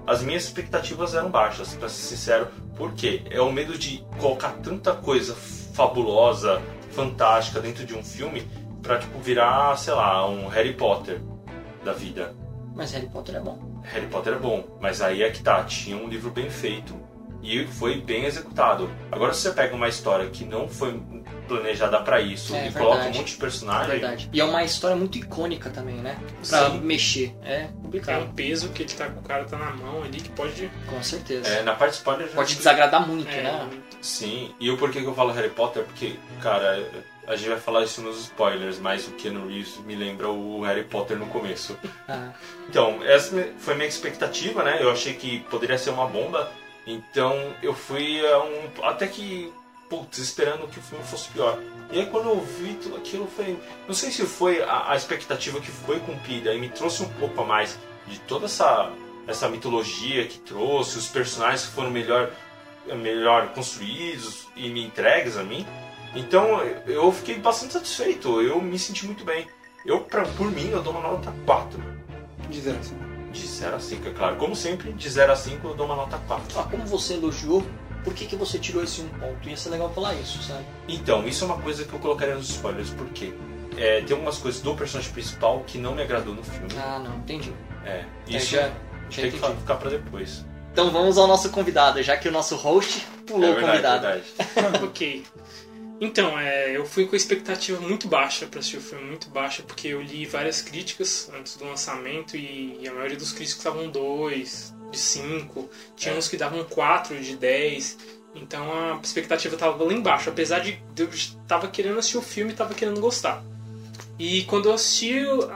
S1: As minhas expectativas eram baixas, pra ser sincero, porque é o medo de colocar tanta coisa fabulosa, fantástica dentro de um filme pra tipo virar, sei lá, um Harry Potter da vida.
S2: Mas Harry Potter é bom.
S1: Harry Potter é bom, mas aí é que tá, tinha um livro bem feito e foi bem executado. Agora se você pega uma história que não foi planejada pra isso
S2: É
S1: e
S2: verdade.
S1: coloca um monte de
S2: É
S1: personagem,
S2: verdade. E é uma história muito icônica também, né? Pra
S1: Sim.
S2: mexer. É
S5: É
S2: complicado.
S5: um peso que ele tá com o cara tá na mão ali que pode.
S2: Com certeza.
S1: é, na parte spoiler já
S2: Pode desagradar muito,
S5: É,
S2: né?
S1: Sim, e o porquê que eu falo Harry Potter? Porque, cara, a gente vai falar isso nos spoilers, mas o Keanu Reeves me lembra o Harry Potter no começo.
S2: Ah,
S1: Então, essa foi minha expectativa, né? Eu achei que poderia ser uma bomba. Então, eu fui a um, até que, putz, esperando que o filme fosse pior. E aí, quando eu vi tudo aquilo, foi. Não sei se foi a, a expectativa que foi cumprida e me trouxe um pouco a mais de toda essa, essa mitologia que trouxe, os personagens que foram melhor melhor construídos e me entregues a mim. Então eu fiquei bastante satisfeito, eu me senti muito bem. Eu, pra, por mim, eu dou uma nota 4.
S3: De 0 a 5.
S1: De 0 a 5, é claro. Como sempre, de 0 a 5 eu dou uma nota 4.
S2: Ah, como você elogiou, por que, que você tirou esse um ponto? Ia ser legal falar isso, sabe?
S1: Então, isso é uma coisa que eu colocaria nos spoilers, porque é, tem algumas coisas do personagem principal que não me agradou no filme.
S2: Ah, não, entendi.
S1: É,
S2: É,
S1: isso
S2: já, já
S1: tem que ficar pra depois.
S2: Então vamos ao nosso convidado, já que o nosso host pulou
S1: é
S2: o
S1: verdade,
S2: convidado.
S1: verdade.
S5: ok. Então, é, eu fui com a expectativa muito baixa pra assistir o filme, muito baixa, porque eu li várias críticas antes do lançamento e, a maioria dos críticos estavam 2, de 5, tinha
S1: É.
S5: uns que davam 4 de 10. Então a expectativa tava lá embaixo, apesar de eu tava querendo assistir o filme e tava querendo gostar. E quando eu assisti, eu,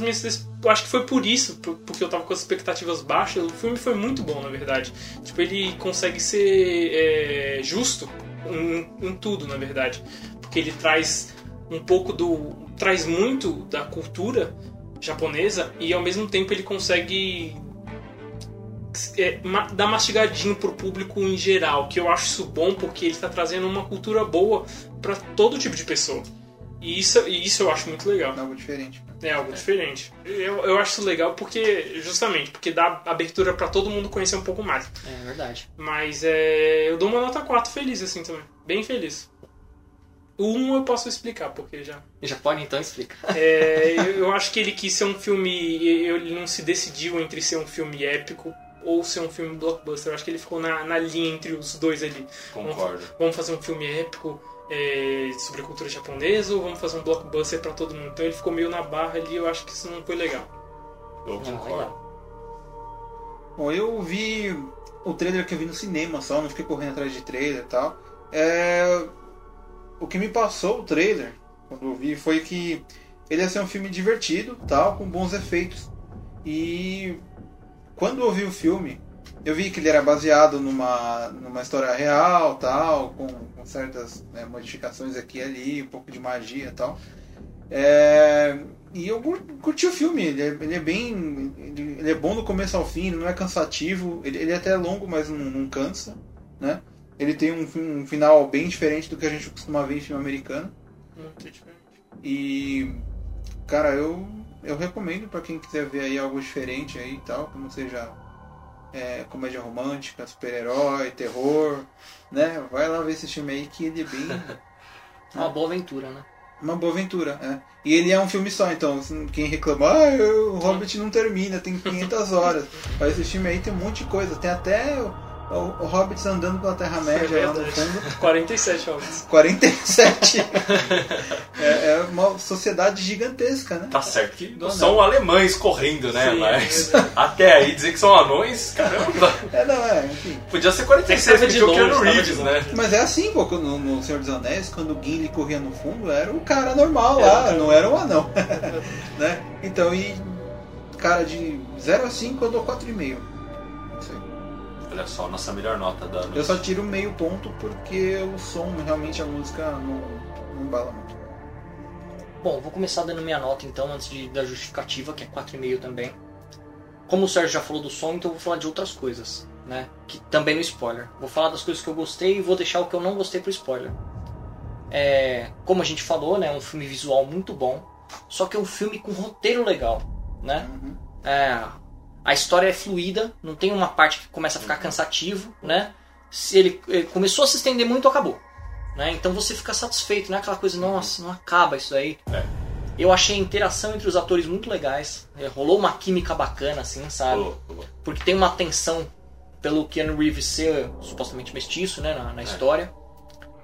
S5: minhas, eu acho que foi por isso, por- porque eu tava com as expectativas baixas. O filme foi muito bom, na verdade. Tipo, ele consegue ser é, justo em, em tudo, na verdade, porque ele traz um pouco do, traz muito da cultura japonesa e ao mesmo tempo ele consegue é, ma- dar mastigadinho pro público em geral, que eu acho isso bom porque ele está trazendo uma cultura boa para todo tipo de pessoa. E isso, e isso eu acho muito legal.
S3: Algo diferente.
S5: É algo diferente. Eu, eu acho legal porque, justamente, porque dá abertura para todo mundo conhecer um pouco mais.
S2: É verdade.
S5: Mas é, eu dou uma nota 4 feliz, assim, também. Bem feliz. O 1 eu posso explicar, porque já...
S2: Já pode então explica.
S5: É, eu, eu acho que ele quis ser um filme... Ele não se decidiu entre ser um filme épico ou ser um filme blockbuster. Eu acho que ele ficou na, na linha entre os dois ali.
S1: Concordo.
S5: Vamos fazer um filme épico é, sobre a cultura japonesa ou vamos fazer um blockbuster pra todo mundo? Então ele ficou meio na barra ali, eu acho que isso não foi legal.
S1: Eu
S2: Ah,
S1: concordo.
S3: Bom, eu vi o trailer que eu vi no cinema só, não fiquei correndo atrás de trailer e tal. É... O que me passou o trailer, quando eu vi, foi que ele ia ser um filme divertido, tal, com bons efeitos. E quando eu vi o filme, eu vi que ele era baseado numa, numa história real, tal, com, com certas né, modificações aqui e ali, um pouco de magia e tal. É, e eu cur- curti o filme, ele é, ele é bem. Ele, ele é bom do começo ao fim, ele não é cansativo, ele, ele é até longo, mas não, não cansa. Né? Ele tem um, um final bem diferente do que a gente costuma ver em filme americano.
S5: Muito diferente.
S3: E. Cara, eu, eu recomendo pra quem quiser ver aí algo diferente aí e tal, que não seja é, comédia romântica, super-herói, terror, né? Vai lá ver esse filme aí que ele é bem.
S2: Uma boa aventura, né?
S3: Uma boa aventura, é. E ele é um filme só, então assim, quem reclama, ah, o Hobbit não termina, tem 500 horas. Mas esse filme aí tem um monte de coisa, tem até o, o, o Hobbits andando pela Terra-média lá no fundo.
S5: 47 horas.
S3: 47. é, é uma sociedade gigantesca, né?
S1: Tá certo que
S3: Do
S1: são
S3: anel.
S1: alemães correndo, né?
S5: Sim,
S1: Mas
S5: é
S1: até aí dizer que são anões, caramba.
S3: É, não, é, enfim.
S1: Podia ser
S5: É
S1: 46,
S5: que tava
S1: porque
S5: de
S1: o Keanu Reeves, né?
S3: Mas é assim, pô, no, no Senhor dos Anéis, quando o Gimli corria no fundo, era o cara normal
S5: Era
S3: lá,
S5: cara
S3: não era um anão. né? Então, e. Cara, de 0 a 5 eu dou 4,5.
S1: Olha só, nossa melhor nota da noite.
S3: Eu só tiro meio ponto porque o som, realmente a música não, não embala muito.
S2: Bom, vou começar dando minha nota então, antes de, da justificativa, que é 4,5 também. Como o Sérgio já falou do som, então eu vou falar de outras coisas, né? Que também no spoiler. Vou falar das coisas que eu gostei e vou deixar o que eu não gostei pro spoiler. É, como a gente falou, né? É um filme visual muito bom. Só que é um filme com roteiro legal, né?
S3: Uhum.
S2: É, a história é fluida, não tem uma parte que começa a ficar cansativo, né? Se ele, ele começou a se estender muito, acabou. Né? Então você fica satisfeito, não é aquela coisa, nossa, não acaba isso aí.
S1: É.
S2: Eu achei a interação entre os atores muito legais. é, rolou uma química bacana, assim, sabe?
S1: Pulou, pulou.
S2: Porque tem uma tensão pelo Keanu Reeves ser supostamente mestiço, né, na, na
S1: É.
S2: história.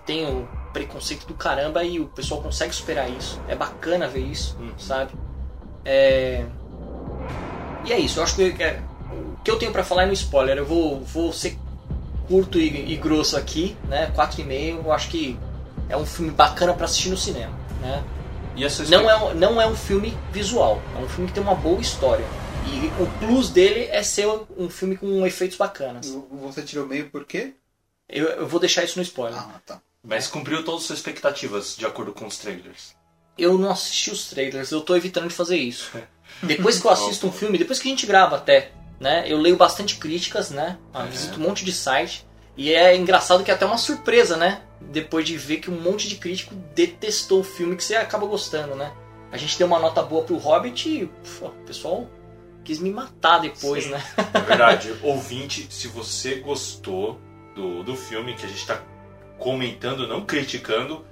S2: Tem o preconceito do caramba e o pessoal consegue superar isso. É bacana ver isso,
S1: Uhum.
S2: sabe? É... E é isso, eu acho que é, o que eu tenho pra falar é no spoiler. Eu vou, vou ser curto e, e grosso aqui, né? 4,5. Eu acho que é um filme bacana pra assistir no cinema, né?
S1: E essa
S2: Não é, um- não é um filme visual, é um filme que tem uma boa história. E o plus dele é ser um filme com efeitos bacanas.
S3: Você tirou meio por quê?
S2: Eu, eu vou deixar isso no spoiler.
S3: Ah, tá.
S1: Mas cumpriu todas as suas expectativas, de acordo com os trailers.
S2: Eu não assisti os trailers, eu tô evitando de fazer isso. Depois que eu assisto um filme, depois que a gente grava até, né? Eu leio bastante críticas, né? ah, Visito um monte de site. E é engraçado que é até uma surpresa, né? Depois de ver que um monte de crítico detestou o filme que você acaba gostando, né? A gente deu uma nota boa pro Hobbit e pô, o pessoal quis me matar depois,
S5: Sim.
S2: né?
S1: É verdade. Ouvinte, se você gostou do, do filme que a gente tá comentando, não criticando,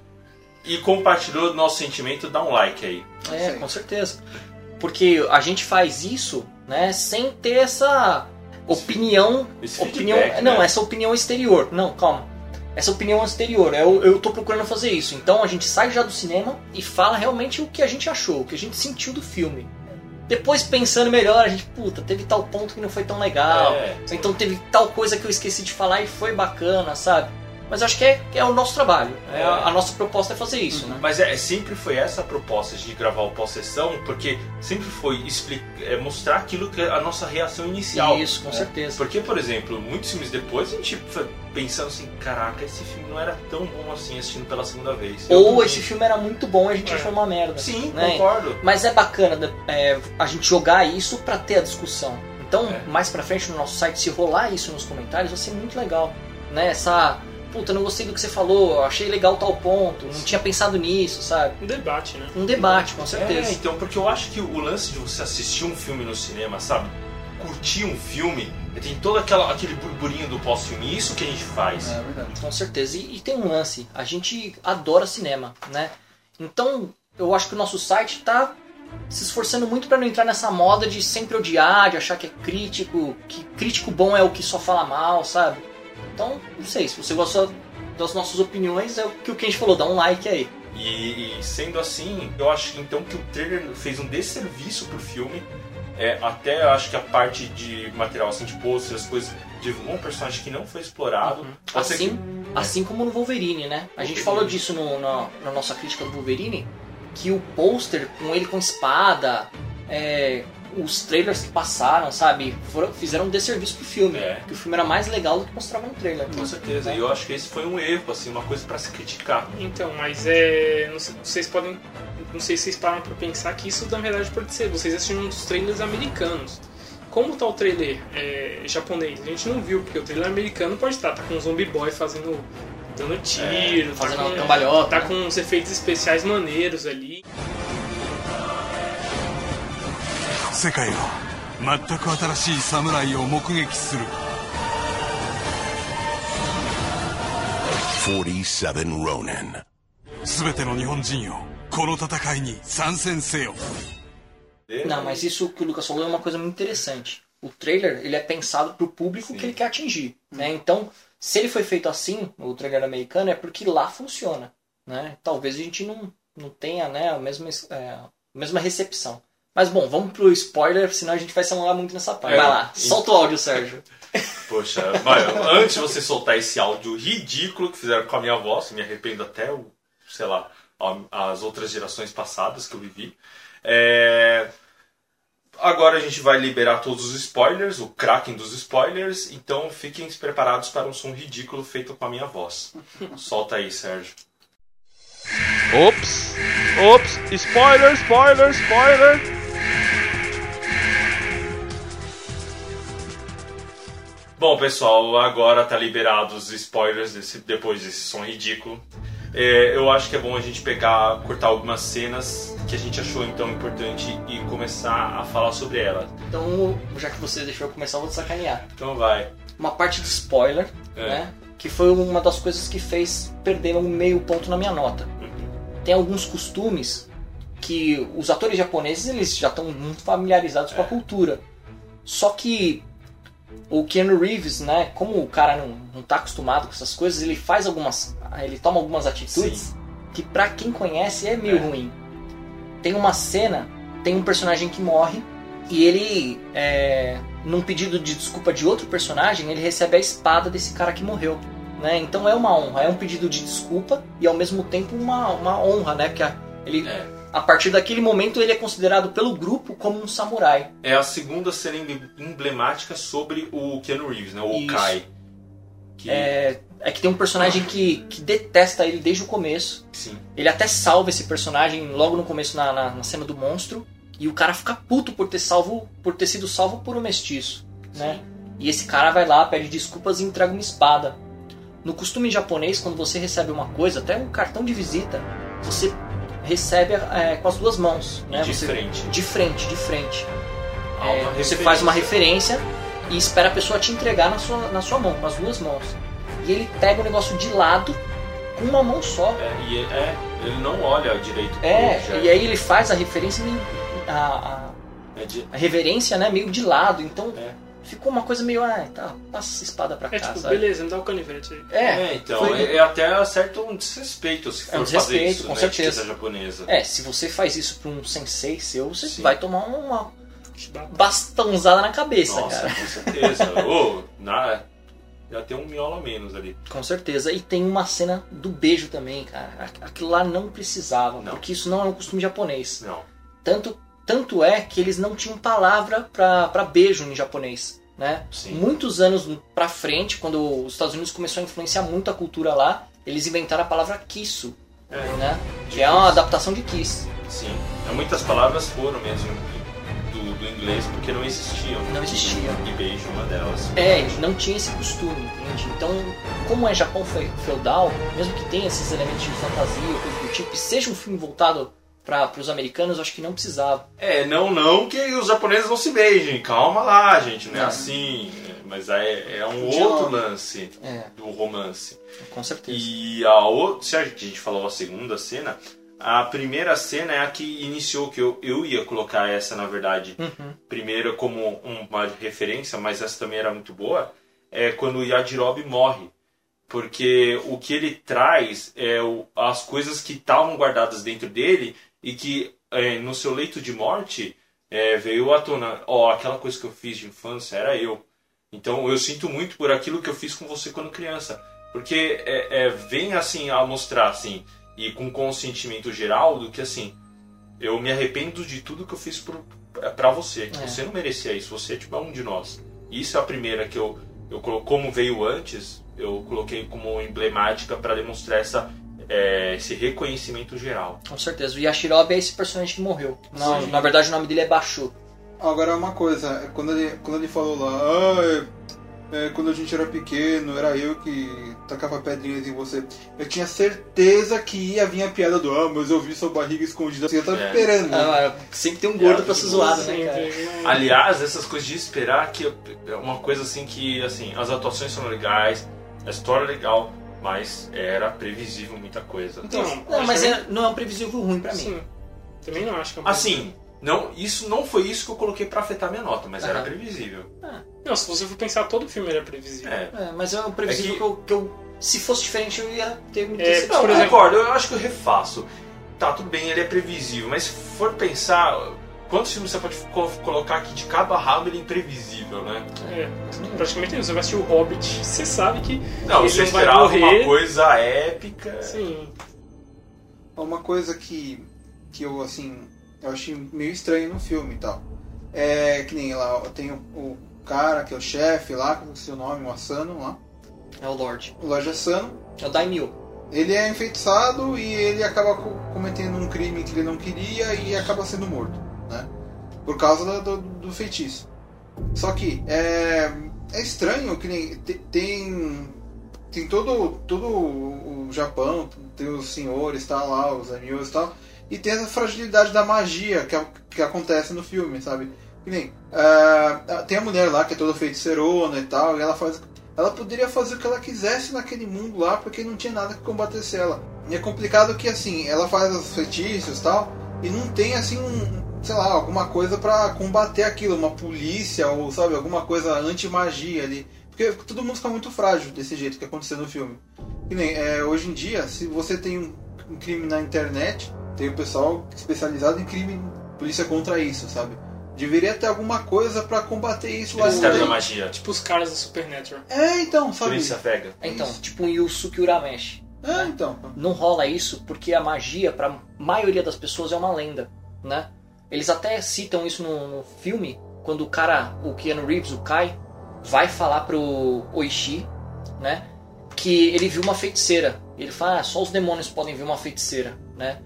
S1: e compartilhou nosso sentimento, dá um like aí.
S2: É, com certeza. Porque a gente faz isso, né, sem ter essa opinião.
S1: Esse
S2: opinião
S1: feedback,
S2: não,
S1: né?
S2: essa opinião exterior. Não, calma. Essa opinião exterior. Eu, eu tô procurando fazer isso. Então a gente sai já do cinema e fala realmente o que a gente achou, o que a gente sentiu do filme. Depois, pensando melhor, a gente, puta, teve tal ponto que não foi tão legal.
S1: É.
S2: Então teve tal coisa que eu esqueci de falar e foi bacana, sabe? Mas acho que é, que é o nosso trabalho. É, a, a nossa proposta é fazer isso, né?
S1: Mas é, sempre foi essa a proposta de gravar o pós-sessão, porque sempre foi é, mostrar aquilo que é a nossa reação inicial.
S2: Isso, com
S1: É.
S2: certeza.
S1: Porque, por exemplo, muitos filmes depois a gente foi pensando assim, caraca, esse filme não era tão bom assim assistindo pela segunda vez.
S2: Ou esse filme era muito bom e a gente
S5: É.
S2: achou uma merda.
S1: Sim,
S2: né?
S1: concordo.
S2: Mas é bacana né, é, a gente jogar isso pra ter a discussão. Então,
S1: É.
S2: mais pra frente no nosso site, se rolar isso nos comentários, vai ser muito legal. Né? Essa. Puta, não gostei do que você falou, achei legal tal ponto, não tinha pensado nisso, sabe?
S5: Um debate, né?
S2: Um debate, com
S1: É,
S2: certeza.
S1: então, porque eu acho que o lance de você assistir um filme no cinema, sabe? Curtir um filme, tem todo aquela, aquele burburinho do pós-filme, isso que a gente faz.
S3: É verdade.
S2: Com certeza. E, e tem um lance, a gente adora cinema, né? Então, eu acho que o nosso site tá se esforçando muito pra não entrar nessa moda de sempre odiar, de achar que é crítico, que crítico bom é o que só fala mal, sabe? Então, não sei, se você gosta das nossas opiniões, é o que o gente falou, dá um like aí.
S1: E, e sendo assim, eu acho então que o trailer fez um desserviço pro filme. É, até acho que a parte de material assim, de pôster, as coisas, divulgou um personagem que não foi explorado. Ser
S2: Assim,
S1: que-
S2: assim como no Wolverine, né? A gente
S1: Wolverine.
S2: falou disso no- na, na nossa crítica do Wolverine, que o pôster com ele com espada, é, os trailers que passaram, sabe, foram, fizeram um desserviço pro filme.
S1: É.
S2: Que o filme era mais legal do que mostrava no trailer.
S1: Com certeza. E eu acho que esse foi um erro, assim, uma coisa pra se criticar.
S5: Então, mas é. Não sei, vocês podem. Não sei se vocês param pra pensar que isso na verdade pode ser. Vocês assistiram um dos trailers americanos. Como tá o trailer é, japonês? A gente não viu, porque o trailer americano pode estar, tá com um zombie boy fazendo. dando tiro, tá,
S2: fazendo uma
S5: com,
S2: cambalhota,
S5: tá
S2: né?
S5: com uns efeitos especiais maneiros ali.
S8: 世界は全く新しい侍を目撃する
S9: 47 Ronin.
S8: 全ての日本人よこの戦いに参戦せよ
S2: Não, mas isso que o Lucas falou é uma coisa muito interessante. O trailer, ele é pensado pro público que ele quer atingir, né? Então, se ele foi feito assim, o trailer americano, é porque lá funciona, né? Talvez a gente não, não tenha, né, a mesma, é, a mesma recepção. Mas bom, vamos pro spoiler, senão a gente vai se alongar muito nessa parte.
S1: É,
S2: vai lá,
S1: e-
S2: solta o áudio, Sérgio.
S1: Poxa, vai, antes de você soltar esse áudio ridículo que fizeram com a minha voz, me arrependo até, o, sei lá, as outras gerações passadas que eu vivi. É, Agora a gente vai liberar todos os spoilers, o kraken dos spoilers, então fiquem preparados para um som ridículo feito com a minha voz. Solta aí, Sérgio.
S6: Ops! Ops! Spoiler, spoiler, spoiler!
S1: Bom, pessoal, agora tá liberado os spoilers desse- depois desse som ridículo. É, eu acho que é bom a gente pegar, cortar algumas cenas que a gente achou então importante e começar a falar sobre ela.
S2: Então, já que você deixou eu começar, eu vou te sacanear.
S1: Então vai.
S2: Uma parte de spoiler,
S1: É.
S2: né? Que foi uma das coisas que fez perder um meio ponto na minha nota.
S1: Uhum.
S2: tem alguns costumes que os atores japoneses eles já estão muito familiarizados com a cultura. Só que o Keanu Reeves, né, como o cara não, não tá acostumado com essas coisas, ele faz algumas, ele toma algumas atitudes que pra quem conhece é meio
S1: É.
S2: ruim. Tem uma cena, tem um personagem que morre e ele, é, num pedido de desculpa de outro personagem, ele recebe a espada desse cara que morreu. Né? Então é uma honra, é um pedido de desculpa e ao mesmo tempo uma, uma honra, né? Porque a- ele,
S1: É.
S2: a partir daquele momento ele é considerado pelo grupo como um samurai.
S1: É a segunda cena emble- emblemática sobre o Keanu Reeves, né? O
S2: Isso.
S1: Kai. Que,
S2: É, é que tem um personagem que, que detesta ele desde o começo.
S1: Sim.
S2: Ele até salva esse personagem logo no começo na, na, na cena do monstro. E o cara fica puto por ter salvo, por ter sido salvo por um mestiço, né? E esse cara vai lá, pede desculpas e entrega uma espada. No costume japonês, quando você recebe uma coisa, até um cartão de visita, você recebe é, com as duas mãos, né?
S1: De
S2: Você-
S1: frente.
S2: De frente, de frente. É, você
S1: referência.
S2: faz uma referência e espera a pessoa te entregar na sua, na sua mão, com as duas mãos. E ele pega o negócio de lado com uma mão só.
S1: É, e ele, é, ele não olha direito
S2: É, e aí ele faz a referência, meio- a,
S1: É de-
S2: a, a reverência, né, meio de lado. Então
S1: É.
S2: ficou uma coisa meio, ah, tá, passa essa espada pra
S5: É
S2: cá,
S5: tipo,
S2: sabe?
S5: beleza, me dá o canivete aí.
S2: É,
S1: É, então,
S2: foi-
S1: é, é até certo um desrespeito se for
S2: É um
S1: fazer
S2: desrespeito,
S1: isso
S2: com
S1: na
S2: certeza.
S1: japonesa.
S2: É, se você faz isso pra um sensei seu, você
S1: Sim.
S2: vai tomar uma bastãozada na cabeça,
S1: Nossa,
S2: cara.
S1: com certeza. Ô, na, já tem um miola a menos ali.
S2: Com certeza. E tem uma cena do beijo também, cara. Aqu- Aquilo lá não precisava,
S1: Não.
S2: porque isso não é um costume japonês.
S1: Não.
S2: Tanto, tanto é que eles não tinham palavra pra beijo em japonês. Né?
S1: Sim.
S2: Muitos anos pra frente, quando os Estados Unidos começou a influenciar muito a cultura lá, eles inventaram a palavra kisu,
S1: É,
S2: né? Que é uma
S1: kiss.
S2: adaptação de kiss.
S1: Sim. É, Muitas palavras foram mesmo do, do inglês porque não existiam.
S2: Não existiam.
S1: E beijo uma delas.
S2: É, não tinha esse costume, entende? Então, como é Japão fe- feudal, mesmo que tenha esses elementos de fantasia, coisa do tipo, e seja um filme voltado para os americanos, eu acho que não precisava.
S1: É, não, não que os japoneses não se beijem. Calma lá, gente. Não é assim. Mas é, é um outro lance
S2: É,
S1: do romance.
S2: com certeza.
S1: E a outra, se a gente falou a segunda cena, a primeira cena é a que iniciou, que eu, eu ia colocar essa, na verdade,
S2: Uhum.
S1: primeiro como uma referência, mas essa também era muito boa, é quando o Yajirobe morre. Porque o que ele traz é o- as coisas que estavam guardadas dentro dele e que é, no seu leito de morte é, veio à tona. Ó, aquela coisa que eu fiz de infância era eu. Então eu sinto muito por aquilo que eu fiz com você quando criança. Porque é, é, vem assim a mostrar assim, e com consentimento geral, do que assim, eu me arrependo de tudo que eu fiz por, pra você.
S2: É.
S1: Você não merecia isso, você tipo, é um de nós. Isso é a primeira que eu, eu como veio antes, eu coloquei como emblemática para demonstrar essa, é, esse reconhecimento geral.
S2: Com certeza. O Yashirobe é esse personagem que morreu. Não, na verdade, o nome dele é Bashu.
S3: Agora uma coisa, é quando ele, quando ele falou lá, ah, é, é, quando a gente era pequeno, era eu que tacava pedrinhas em você. Eu tinha certeza que ia vir a piada do ah, mas eu vi sua barriga escondida. Assim, eu tava
S1: É.
S3: esperando.
S2: Ah, sempre tem um gordo
S1: É,
S2: pra ser zoado, né, cara?
S5: né?
S1: Aliás, essas coisas de esperar que é uma coisa assim que assim, as atuações são legais, a história é legal, mas era previsível muita coisa.
S3: Então,
S2: Não, mas
S5: acho
S2: é- não é um previsível ruim pra mim.
S5: Sim. Também não acho que é um
S1: Assim, não, isso não foi isso que eu coloquei pra afetar minha nota, mas era previsível.
S5: Não, se você for pensar, todo filme era previsível.
S1: É.
S2: É, mas é um previsível
S1: É que-
S2: que... eu, que eu- Se fosse diferente, eu ia ter me
S5: É,
S2: decepcionado.
S1: Não,
S5: Por
S1: eu concordo, eu acho que eu refaço. Tá, tudo bem, ele é previsível, mas se for pensar, quantos filmes você pode co- colocar aqui de cabo a rabo ele é imprevisível, né?
S5: É, praticamente isso. Você vai assistir o Hobbit, você sabe que
S1: Não,
S5: ele
S1: você
S5: não vai
S1: esperava
S5: morrer.
S1: uma coisa épica.
S5: Sim.
S3: Uma coisa que, que eu, assim, eu achei meio estranho no filme e tal. É que nem lá, tem o, o cara que é o chefe lá, com o seu nome, o Asano lá,
S2: É o Lorde.
S3: o Lorde Asano.
S2: É o Daimyo.
S3: Ele é enfeitiçado e ele acaba co- cometendo um crime que ele não queria e acaba sendo morto? Por causa do, do, feitiço. Só que é, é estranho que nem te- tem tem todo todo o Japão, tem os senhores, tá lá, os amigos e tal, e tem essa fragilidade da magia que, a- que acontece no filme, sabe? Que nem ah, tem a mulher lá que é toda feiticeirona e tal, e ela faz ela poderia fazer o que ela quisesse naquele mundo lá, porque não tinha nada que combatesse ela. E é complicado que, assim, ela faz os feitiços e tal, e não tem, assim, um, sei lá, alguma coisa pra combater aquilo, uma polícia ou, sabe, alguma coisa anti-magia ali. Porque todo mundo fica muito frágil desse jeito que aconteceu no filme. Que nem, é, hoje em dia, se você tem um, um crime na internet, tem o pessoal especializado em crime, polícia contra isso, sabe? Deveria ter alguma coisa pra combater isso lá
S1: Ministério da
S3: dentro.
S1: Magia.
S5: Tipo os caras do Supernatural.
S3: É, então, sabe?
S1: Polícia Vega.
S2: Então, tipo um Yusuke Urameshi.
S3: É, então.
S2: Não rola isso porque a magia, pra maioria das pessoas, é uma lenda, né? Eles até citam isso no, no filme, quando o cara, o Keanu Reeves, o Kai, vai falar pro Oishi, né? Que ele viu uma feiticeira. Ele fala, ah, só os demônios podem ver uma feiticeira, né?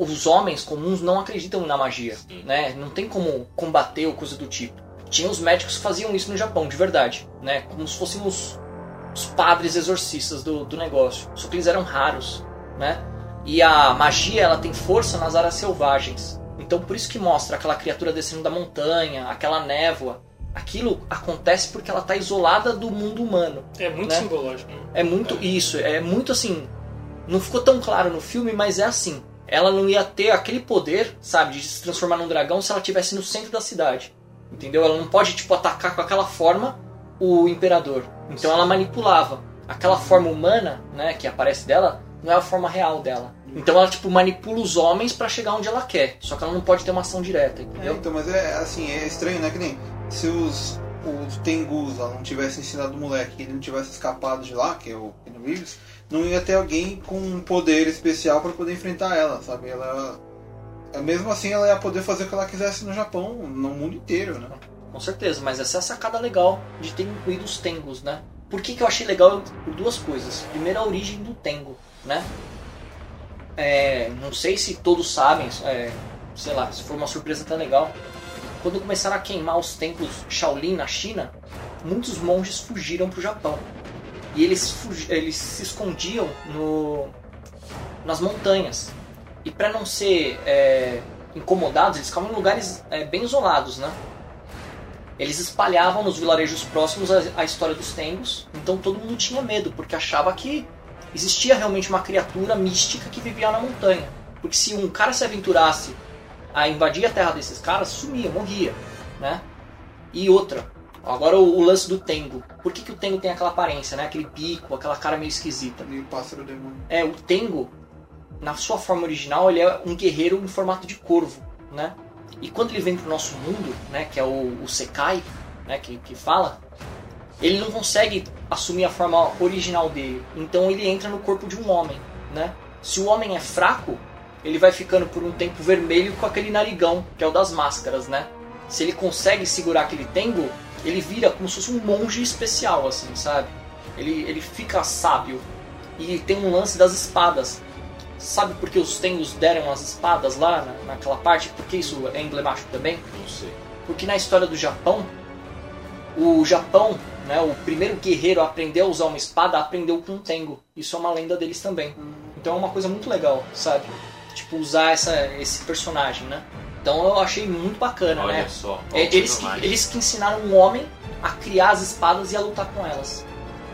S2: Os homens comuns não acreditam na magia, né? Não tem como combater ou coisa do tipo. Tinha os médicos que faziam isso no Japão, de verdade, né? Como se fossem os os padres exorcistas do, do negócio. Só que eles eram raros, né? E a magia ela tem força nas áreas selvagens. Então por isso que mostra aquela criatura descendo da montanha, aquela névoa. Aquilo acontece porque ela está isolada do mundo humano.
S5: É muito
S2: Né?
S5: simbológico. Né?
S2: É muito isso, é muito assim. Não ficou tão claro no filme, mas é assim. Ela não ia ter aquele poder, sabe, de se transformar num dragão se ela estivesse no centro da cidade. Entendeu? Ela não pode, tipo, atacar com aquela forma o imperador. Então ela manipulava. Aquela forma humana, né, que aparece dela, não é a forma real dela. Então ela, tipo, manipula os homens pra chegar onde ela quer. Só que ela não pode ter uma ação direta,
S3: É,
S2: entendeu?
S3: então, mas é assim, é estranho, né? Que nem se os, os Tengus lá não tivessem ensinado o moleque ele não tivesse escapado de lá, que é o Keanu Reeves, não ia ter alguém com um poder especial pra poder enfrentar ela, sabe? Ela. é, Mesmo assim, ela ia poder fazer o que ela quisesse no Japão, no mundo inteiro, né?
S2: Com certeza, mas essa é a sacada legal de ter incluído os Tengus, né? Por que, que eu achei legal? Por duas coisas. Primeiro, a origem do Tengu, né? É, não sei se todos sabem, é, sei lá, se for uma surpresa tão legal. Quando começaram a queimar os templos Shaolin na China, muitos monges fugiram para o Japão. E eles, eles se escondiam no, nas montanhas. E para não ser é, incomodados, eles ficavam em lugares é, bem isolados, né? Eles espalhavam nos vilarejos próximos a, a história dos Tengus, então todo mundo tinha medo, porque achava que existia realmente uma criatura mística que vivia na montanha. Porque se um cara se aventurasse a invadir a terra desses caras, sumia, morria, né? E outra, agora o, o lance do Tengu. Por que, que o Tengu tem aquela aparência, né? Aquele bico, aquela cara meio esquisita.
S3: E o pássaro demônio.
S2: É, o Tengu, na sua forma original, ele é um guerreiro em formato de corvo, né? E quando ele vem pro nosso mundo, né, que é o, o Sekai, né, que, que fala, ele não consegue assumir a forma original dele. Então ele entra no corpo de um homem, né? Se o homem é fraco, ele vai ficando por um tempo vermelho com aquele narigão, que é o das máscaras, né? Se ele consegue segurar aquele Tengu, ele vira como se fosse um monge especial, assim, sabe? Ele, ele fica sábio. E tem um lance das espadas. Sabe por que os Tengus deram as espadas lá na, naquela parte? Porque isso é emblemático também?
S1: Não sei.
S2: Porque na história do Japão, o Japão, né, o primeiro guerreiro a aprender a usar uma espada, aprendeu com um Tengu. Isso é uma lenda deles também. Então é uma coisa muito legal, sabe? Tipo, usar essa, esse personagem, né? Então eu achei muito bacana,
S1: Olha
S2: né?
S1: só.
S2: É, eles, que, eles que ensinaram um homem a criar as espadas e a lutar com elas.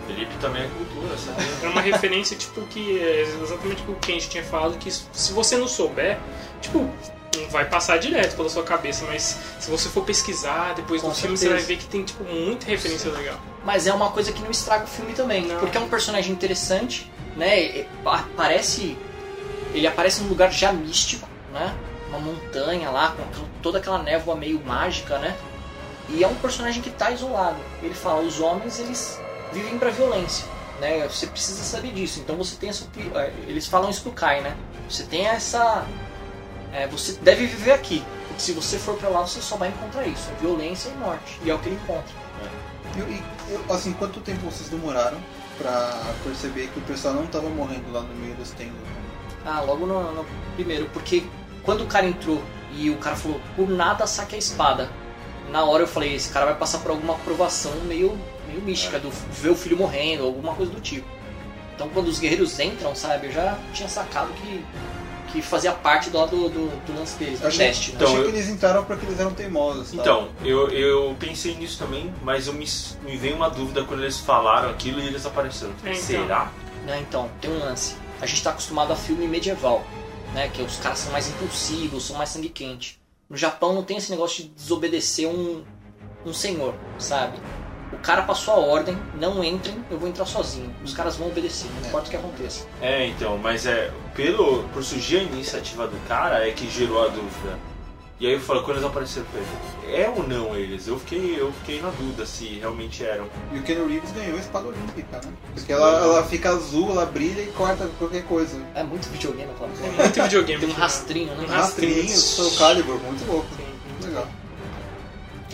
S1: Felipe também é cultura, sabe?
S5: É uma referência, tipo, que é exatamente o que o Kenji tinha falado, que se você não souber, tipo, não vai passar direto pela sua cabeça, mas se você for pesquisar depois
S2: Com
S5: do filme,
S2: certeza.
S5: você vai ver que tem, tipo, muita referência legal.
S2: Mas é uma coisa que não estraga o filme também,
S5: Não.
S2: porque é um personagem interessante, né? E Aparece, ele aparece num lugar já místico, né? Uma montanha lá com toda aquela névoa meio mágica, né? E é um personagem que está isolado. Ele fala, os homens eles vivem para violência, né? Você precisa saber disso. Então você tem essa, eh, eles falam isso pro Kai, né? Você tem essa, é, você deve viver aqui. Porque se você for para lá, você só vai encontrar isso, é violência e morte. E é o que ele encontra.
S3: E, e, eu- assim, quanto tempo vocês demoraram pra perceber que o pessoal não tava morrendo lá no meio dos Tengus?
S2: Ah, logo no, no primeiro, porque quando o cara entrou e o cara falou, por nada saque a espada. Na hora eu falei, esse cara vai passar por alguma aprovação meio, meio mística, do ver o filho morrendo, alguma coisa do tipo. Então quando os guerreiros entram, sabe, eu já tinha sacado que, que fazia parte do, do, do, do lance deles, do
S3: Achei-
S2: teste. né?
S1: Então,
S3: Achei
S1: eu-
S3: que eles entraram porque eles eram teimosos. tá?
S1: Então, eu, eu pensei nisso também, mas eu me, me veio uma dúvida quando eles falaram aquilo e eles apareceram.
S5: É, então.
S1: Será?
S2: Né, então, tem um lance. A gente está acostumado a filme medieval, né? Que os caras são mais impulsivos, são mais sangue quente. No Japão não tem esse negócio de desobedecer um, um senhor, sabe? O cara passou a ordem, não entrem, eu vou entrar sozinho. Os caras vão obedecer, não importa o que aconteça.
S1: É, então, mas é pelo por surgir a iniciativa do cara é que gerou a dúvida. E aí eu falo, quando eles apareceram, eu falei, é ou não eles? Eu fiquei, eu fiquei na dúvida se realmente eram.
S3: E o Ken Reeves ganhou a espada olímpica, né? Porque ela, ela fica azul, ela brilha e corta qualquer coisa.
S2: É muito videogame aquela
S5: É
S2: porra.
S5: muito videogame.
S2: Tem um
S5: né?
S2: rastrinho, né?
S5: Um rastrinho.
S3: Rastrinho, Soul Calibur, muito louco. Muito legal.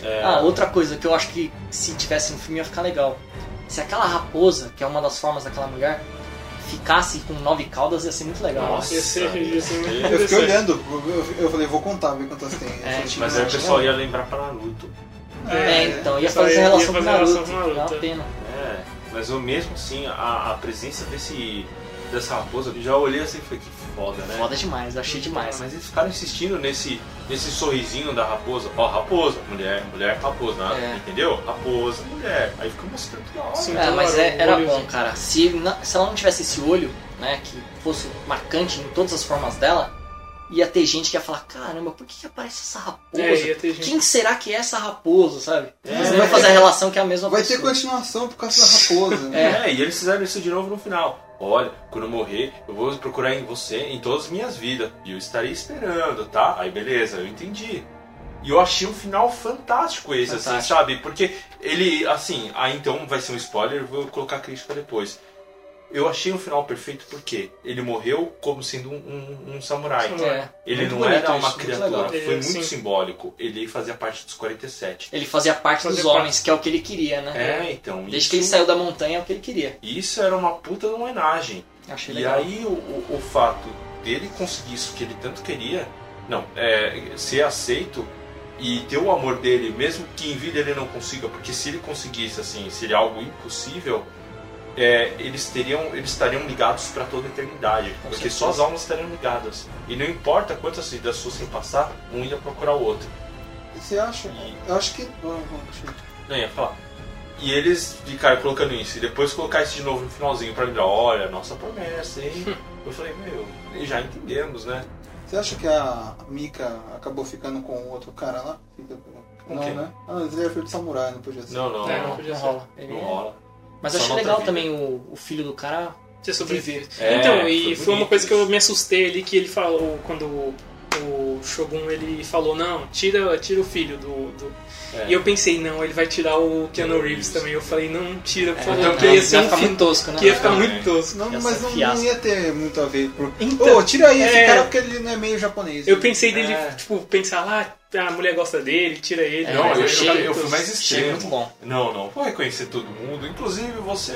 S1: É,
S2: Ah, outra coisa que eu acho que se tivesse no filme ia ficar legal. Se aquela raposa, que é uma das formas daquela mulher, ficasse com nove caudas ia ser muito legal.
S1: Nossa.
S5: Ia ser, ia ser muito
S1: Eu
S3: Eu fiquei olhando, eu, falei, vou contar, ver quantas tem.
S2: É,
S3: senti
S1: mas aí o pessoal ia lembrar pra Naruto.
S2: É, então, ia fazer
S5: ia- ia
S2: relação com
S5: fazer
S2: Naruto.
S5: relação com Naruto,
S2: é uma
S5: é.
S2: pena.
S1: É. Mas eu mesmo assim, a, a presença desse dessa raposa, eu já olhei assim e falei, que foda, né?
S2: Foda demais, eu achei demais.
S1: Mas eles ficaram insistindo nesse, nesse sorrisinho da raposa. Ó, raposa, mulher, mulher, raposa, né?
S2: É.
S1: entendeu? Raposa, mulher. Aí fica mostrando toda hora.
S5: Sim.
S2: É,
S5: Então,
S2: mas
S5: era
S2: é- era
S5: olho-
S2: bom, cara. Se, não- se ela não tivesse esse olho, né, que fosse marcante em todas as formas dela, ia ter gente que ia falar, caramba, por que, que aparece essa raposa?
S5: É, ter.
S2: Quem será que é essa raposa, sabe?
S1: É,
S2: Eles não vai fazer a relação que é a mesma
S3: Vai ter
S2: pessoa.
S3: continuação por causa da raposa. né?
S1: É. e eles fizeram isso de novo no final. Olha, quando eu morrer, eu vou procurar em você em todas as minhas vidas. E eu estarei esperando, tá? Aí beleza, eu entendi. E eu achei um final fantástico esse, assim,
S2: Fantástico.
S1: sabe? Porque ele, assim, aí então vai ser um spoiler, vou colocar crítica depois. Eu achei um final perfeito porque ele morreu como sendo um, um- um samurai.
S2: É.
S1: Ele
S2: Muito
S1: não era uma
S2: isso, muito
S1: criatura,
S2: legal.
S1: foi
S5: É,
S1: muito
S5: sim.
S1: simbólico. Ele fazia parte dos 47.
S2: Ele fazia parte
S5: Fazia
S2: dos
S5: parte.
S2: homens, que é o que ele queria, né?
S1: É, então.
S2: Desde
S1: isso,
S2: que ele saiu da montanha é o que ele queria.
S1: Isso era uma puta homenagem.
S2: Achei
S1: E
S2: legal.
S1: aí o, o, o fato dele conseguir isso que ele tanto queria, não, é, ser aceito e ter o amor dele, mesmo que em vida ele não consiga, porque se ele conseguisse assim, seria algo impossível, é, eles teriam, eles estariam ligados para toda a eternidade,
S2: Com
S1: porque
S2: certeza.
S1: só as almas estariam ligadas. E não importa quantas vidas fossem passar, um ia procurar o outro.
S3: Você acha?
S1: E-
S3: Eu acho que. Eu-
S1: Não ia falar. E eles ficaram colocando isso, e depois colocar isso de novo no finalzinho pra lembrar, olha, nossa promessa, hein? Eu falei, meu, já entendemos, né?
S3: Você acha que a Mika acabou ficando com o outro cara lá? Fica- não,
S1: quem?
S3: né? Ah, ele era filho de samurai, não podia ser.
S1: Não, não,
S5: É,
S1: não,
S5: não podia
S2: Não
S5: ser.
S2: rola. Ele-
S1: não rola.
S2: Mas achei legal
S1: vida.
S2: também o, o filho do cara.
S5: Você sobreviver.
S1: É,
S5: então,
S1: foi
S5: e foi,
S1: bonito
S5: uma coisa que eu me assustei ali que ele falou quando o, o Shogun ele falou, não, tira, tira o filho do. do-
S1: É.
S5: E eu pensei, não, ele vai tirar o Keanu Reeves
S1: Reeves.
S5: também. Eu falei, não, tira, por
S2: É,
S5: favor,
S2: não,
S5: porque ia ser um
S2: ficar
S5: filme
S2: muito tosco, né?
S5: que ia ficar muito tosco.
S3: Não, mas não, não ia ter muito a ver. Por...
S5: Então,
S3: Ô, tira aí esse
S5: é.
S3: cara porque ele não é meio japonês.
S5: Eu pensei dele,
S1: É.
S5: tipo, pensar lá, a mulher gosta dele, tira ele.
S2: É,
S1: Não, eu,
S2: achei-
S1: eu, eu fui mais extremo.
S2: muito bom.
S1: Não, não, vou reconhecer todo mundo, inclusive você,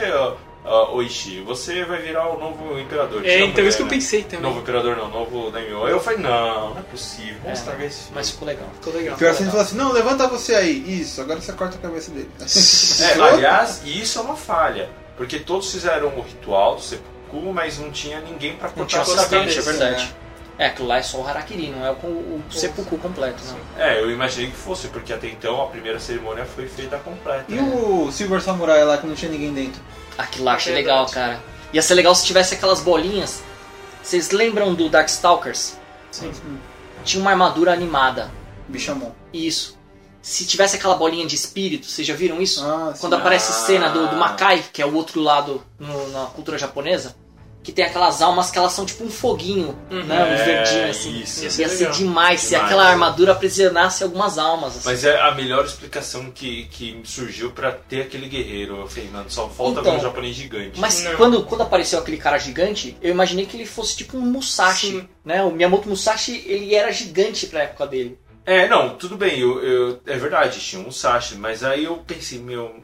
S1: ó, Oishi, você vai virar o novo imperador.
S5: É,
S1: a
S5: então
S1: mulher,
S5: isso que eu
S1: né?
S5: pensei também.
S1: Novo imperador não, novo daimyo. Aí eu falei, não, não é possível, vamos
S2: É,
S1: estragar esse filme.
S2: Mas ficou legal.
S5: Ficou legal.
S3: Pior assim, ele falou assim: não, levanta você aí. Isso, agora você corta a cabeça dele.
S1: É, aliás, e isso é uma falha, porque todos fizeram o ritual do seppuku, mas não tinha ninguém pra
S2: Não
S1: cortar as
S2: assistente, é verdade. É, aquilo lá é só o Harakiri, não é o, o seppuku completo, né? não.
S1: É, eu imaginei que fosse, porque até então a primeira cerimônia foi feita completa.
S3: E o Silver Samurai lá que não tinha ninguém dentro?
S2: Aquilo lá achei
S5: É
S2: legal,
S5: verdade.
S2: cara. Ia ser legal se tivesse aquelas bolinhas. Vocês lembram do Darkstalkers?
S5: Sim.
S2: Tinha uma armadura animada.
S3: Bichamon.
S2: Isso. Se tivesse aquela bolinha de espírito, vocês já viram isso?
S3: Ah, sim.
S2: Quando aparece a
S1: Ah.
S2: cena do, do Makai, que é o outro lado no- na cultura japonesa, que tem aquelas almas que elas são tipo um foguinho,
S5: Uhum.
S2: né? Um
S1: É,
S2: verdinho assim.
S1: isso.
S5: Ia ser
S2: Ia ser
S5: legal.
S2: demais se
S1: Demais.
S2: aquela armadura aprisionasse algumas almas. Assim.
S1: Mas é a melhor explicação que, que surgiu pra ter aquele guerreiro. Eu falei, mano, só falta
S2: Então,
S1: ver um japonês gigante.
S2: Mas
S5: Não.
S2: quando, quando apareceu aquele cara gigante, eu imaginei que ele fosse tipo um Musashi.
S5: Sim.
S2: Né? O Miyamoto Musashi, ele era gigante pra época dele.
S1: É, não, tudo bem, eu, eu- é verdade, tinha um Sashi, mas aí eu pensei, meu,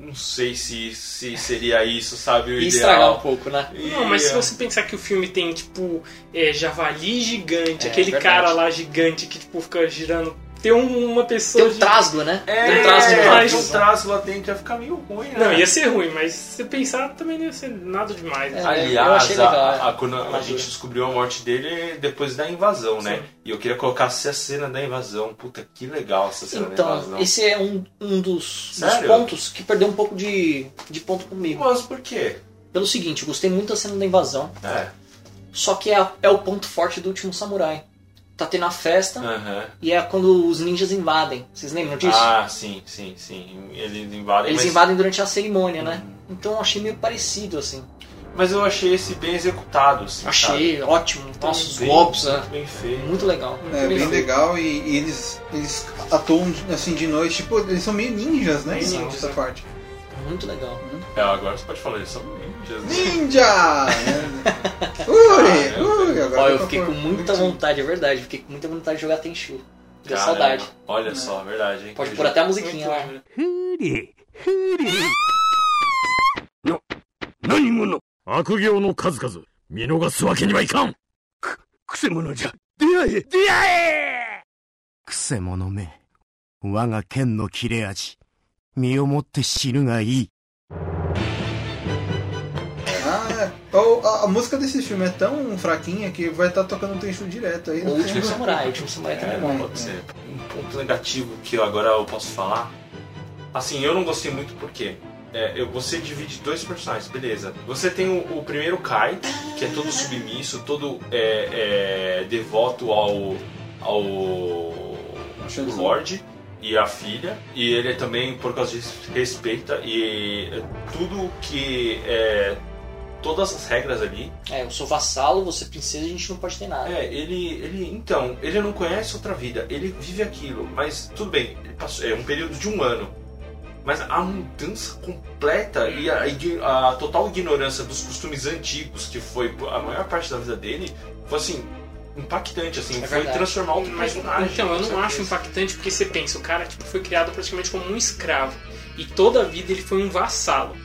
S1: não sei se, se seria isso, sabe, o
S2: E
S1: ideal.
S2: estragar um pouco, né?
S1: E-
S5: Não, mas se você pensar que o filme tem, tipo, é, javali gigante,
S2: É,
S5: aquele
S2: verdade.
S5: cara lá gigante que, tipo, fica girando. Tem um- uma pessoa.
S2: Tem um
S5: de-
S2: trasgo, né?
S1: É,
S2: Tem um trasgo
S5: é,
S2: demais.
S1: tem um traço lá dentro ia ficar meio ruim, né?
S5: Não, ia ser ruim, mas se você pensar também não ia ser nada demais. né?
S2: É. eu
S1: Aliás,
S2: achei legal,
S1: a,
S2: é.
S1: a- quando a
S2: Armadura.
S1: gente descobriu a morte dele depois da invasão, né?
S5: Sim.
S1: E eu queria colocar a cena da invasão. Puta, que legal essa cena da
S2: Então,
S1: invasão.
S2: esse é um, um dos, dos pontos que perdeu um pouco de, de ponto comigo.
S1: Mas por quê?
S2: Pelo seguinte, eu gostei muito da cena da invasão,
S1: É.
S2: só que é, é o ponto forte do último samurai. Tá tendo a festa
S1: Aham.
S2: e é quando os ninjas invadem. Vocês lembram disso?
S1: Ah, sim, sim, sim. Eles invadem,
S2: Eles
S1: mas,
S2: invadem durante a cerimônia, né? Então eu achei meio parecido, assim.
S1: mas eu achei esse bem executado, assim,
S2: Achei ótimo. Nossa, os
S1: Bem-
S2: golpes, né?
S1: muito bem feito.
S2: Muito legal. Muito
S3: É bem legal e, e eles, eles atuam assim de noite, tipo, eles são meio ninjas, né?
S5: Meio
S3: Essa-
S5: ninjas,
S3: essa
S5: é.
S3: parte.
S2: Muito legal.
S1: É, agora você pode falar, eles são ninjas. né?
S3: Ninja! ui, ui, agora
S2: Ó,
S3: dá
S2: eu
S3: pra
S2: fiquei
S3: pôr
S2: com muita
S3: bonitinho.
S2: vontade, é verdade. Fiquei com muita vontade de jogar Tenchu. Deu
S1: Caramba,
S2: saudade.
S1: Olha só, verdade, hein?
S2: Pode
S1: Eu
S2: pôr
S1: já-
S2: até a
S5: Muito
S2: musiquinha lá.
S5: legal.
S8: 何者悪行の数々見逃すわけにはいかんく、くせ者じゃ出会え出会え
S10: くせ者め。我が剣の切れ味。身をもって死ぬがいい。
S3: A, a música desse filme é tão fraquinha que vai estar tocando um trecho direto aí.
S2: O Último Samurai, o Último Samurai também é bom.
S1: Pode ser. Um ponto negativo que eu agora eu posso falar. Assim, eu não gostei muito porque é, você divide dois personagens, beleza. Você tem o, o primeiro Kai, que é todo submisso, todo é, é, devoto ao, ao. Lorde e a filha. E ele também, por causa disso, respeita e é, tudo que é. Todas as regras ali
S2: É, eu sou vassalo, você é princesa, a gente não pode ter nada.
S1: é, ele, ele. Então, ele não conhece outra vida, ele vive aquilo, mas tudo bem, ele passou, é um período de um ano. Mas a mudança completa e a, a total ignorância dos costumes antigos, que foi a maior parte da vida dele, foi assim, impactante, assim,
S2: É
S1: foi transformar outro
S5: Mas,
S1: personagem.
S5: então, eu não acho impactante porque você pensa, o cara tipo, foi criado praticamente como um escravo. E toda a vida ele foi um vassalo.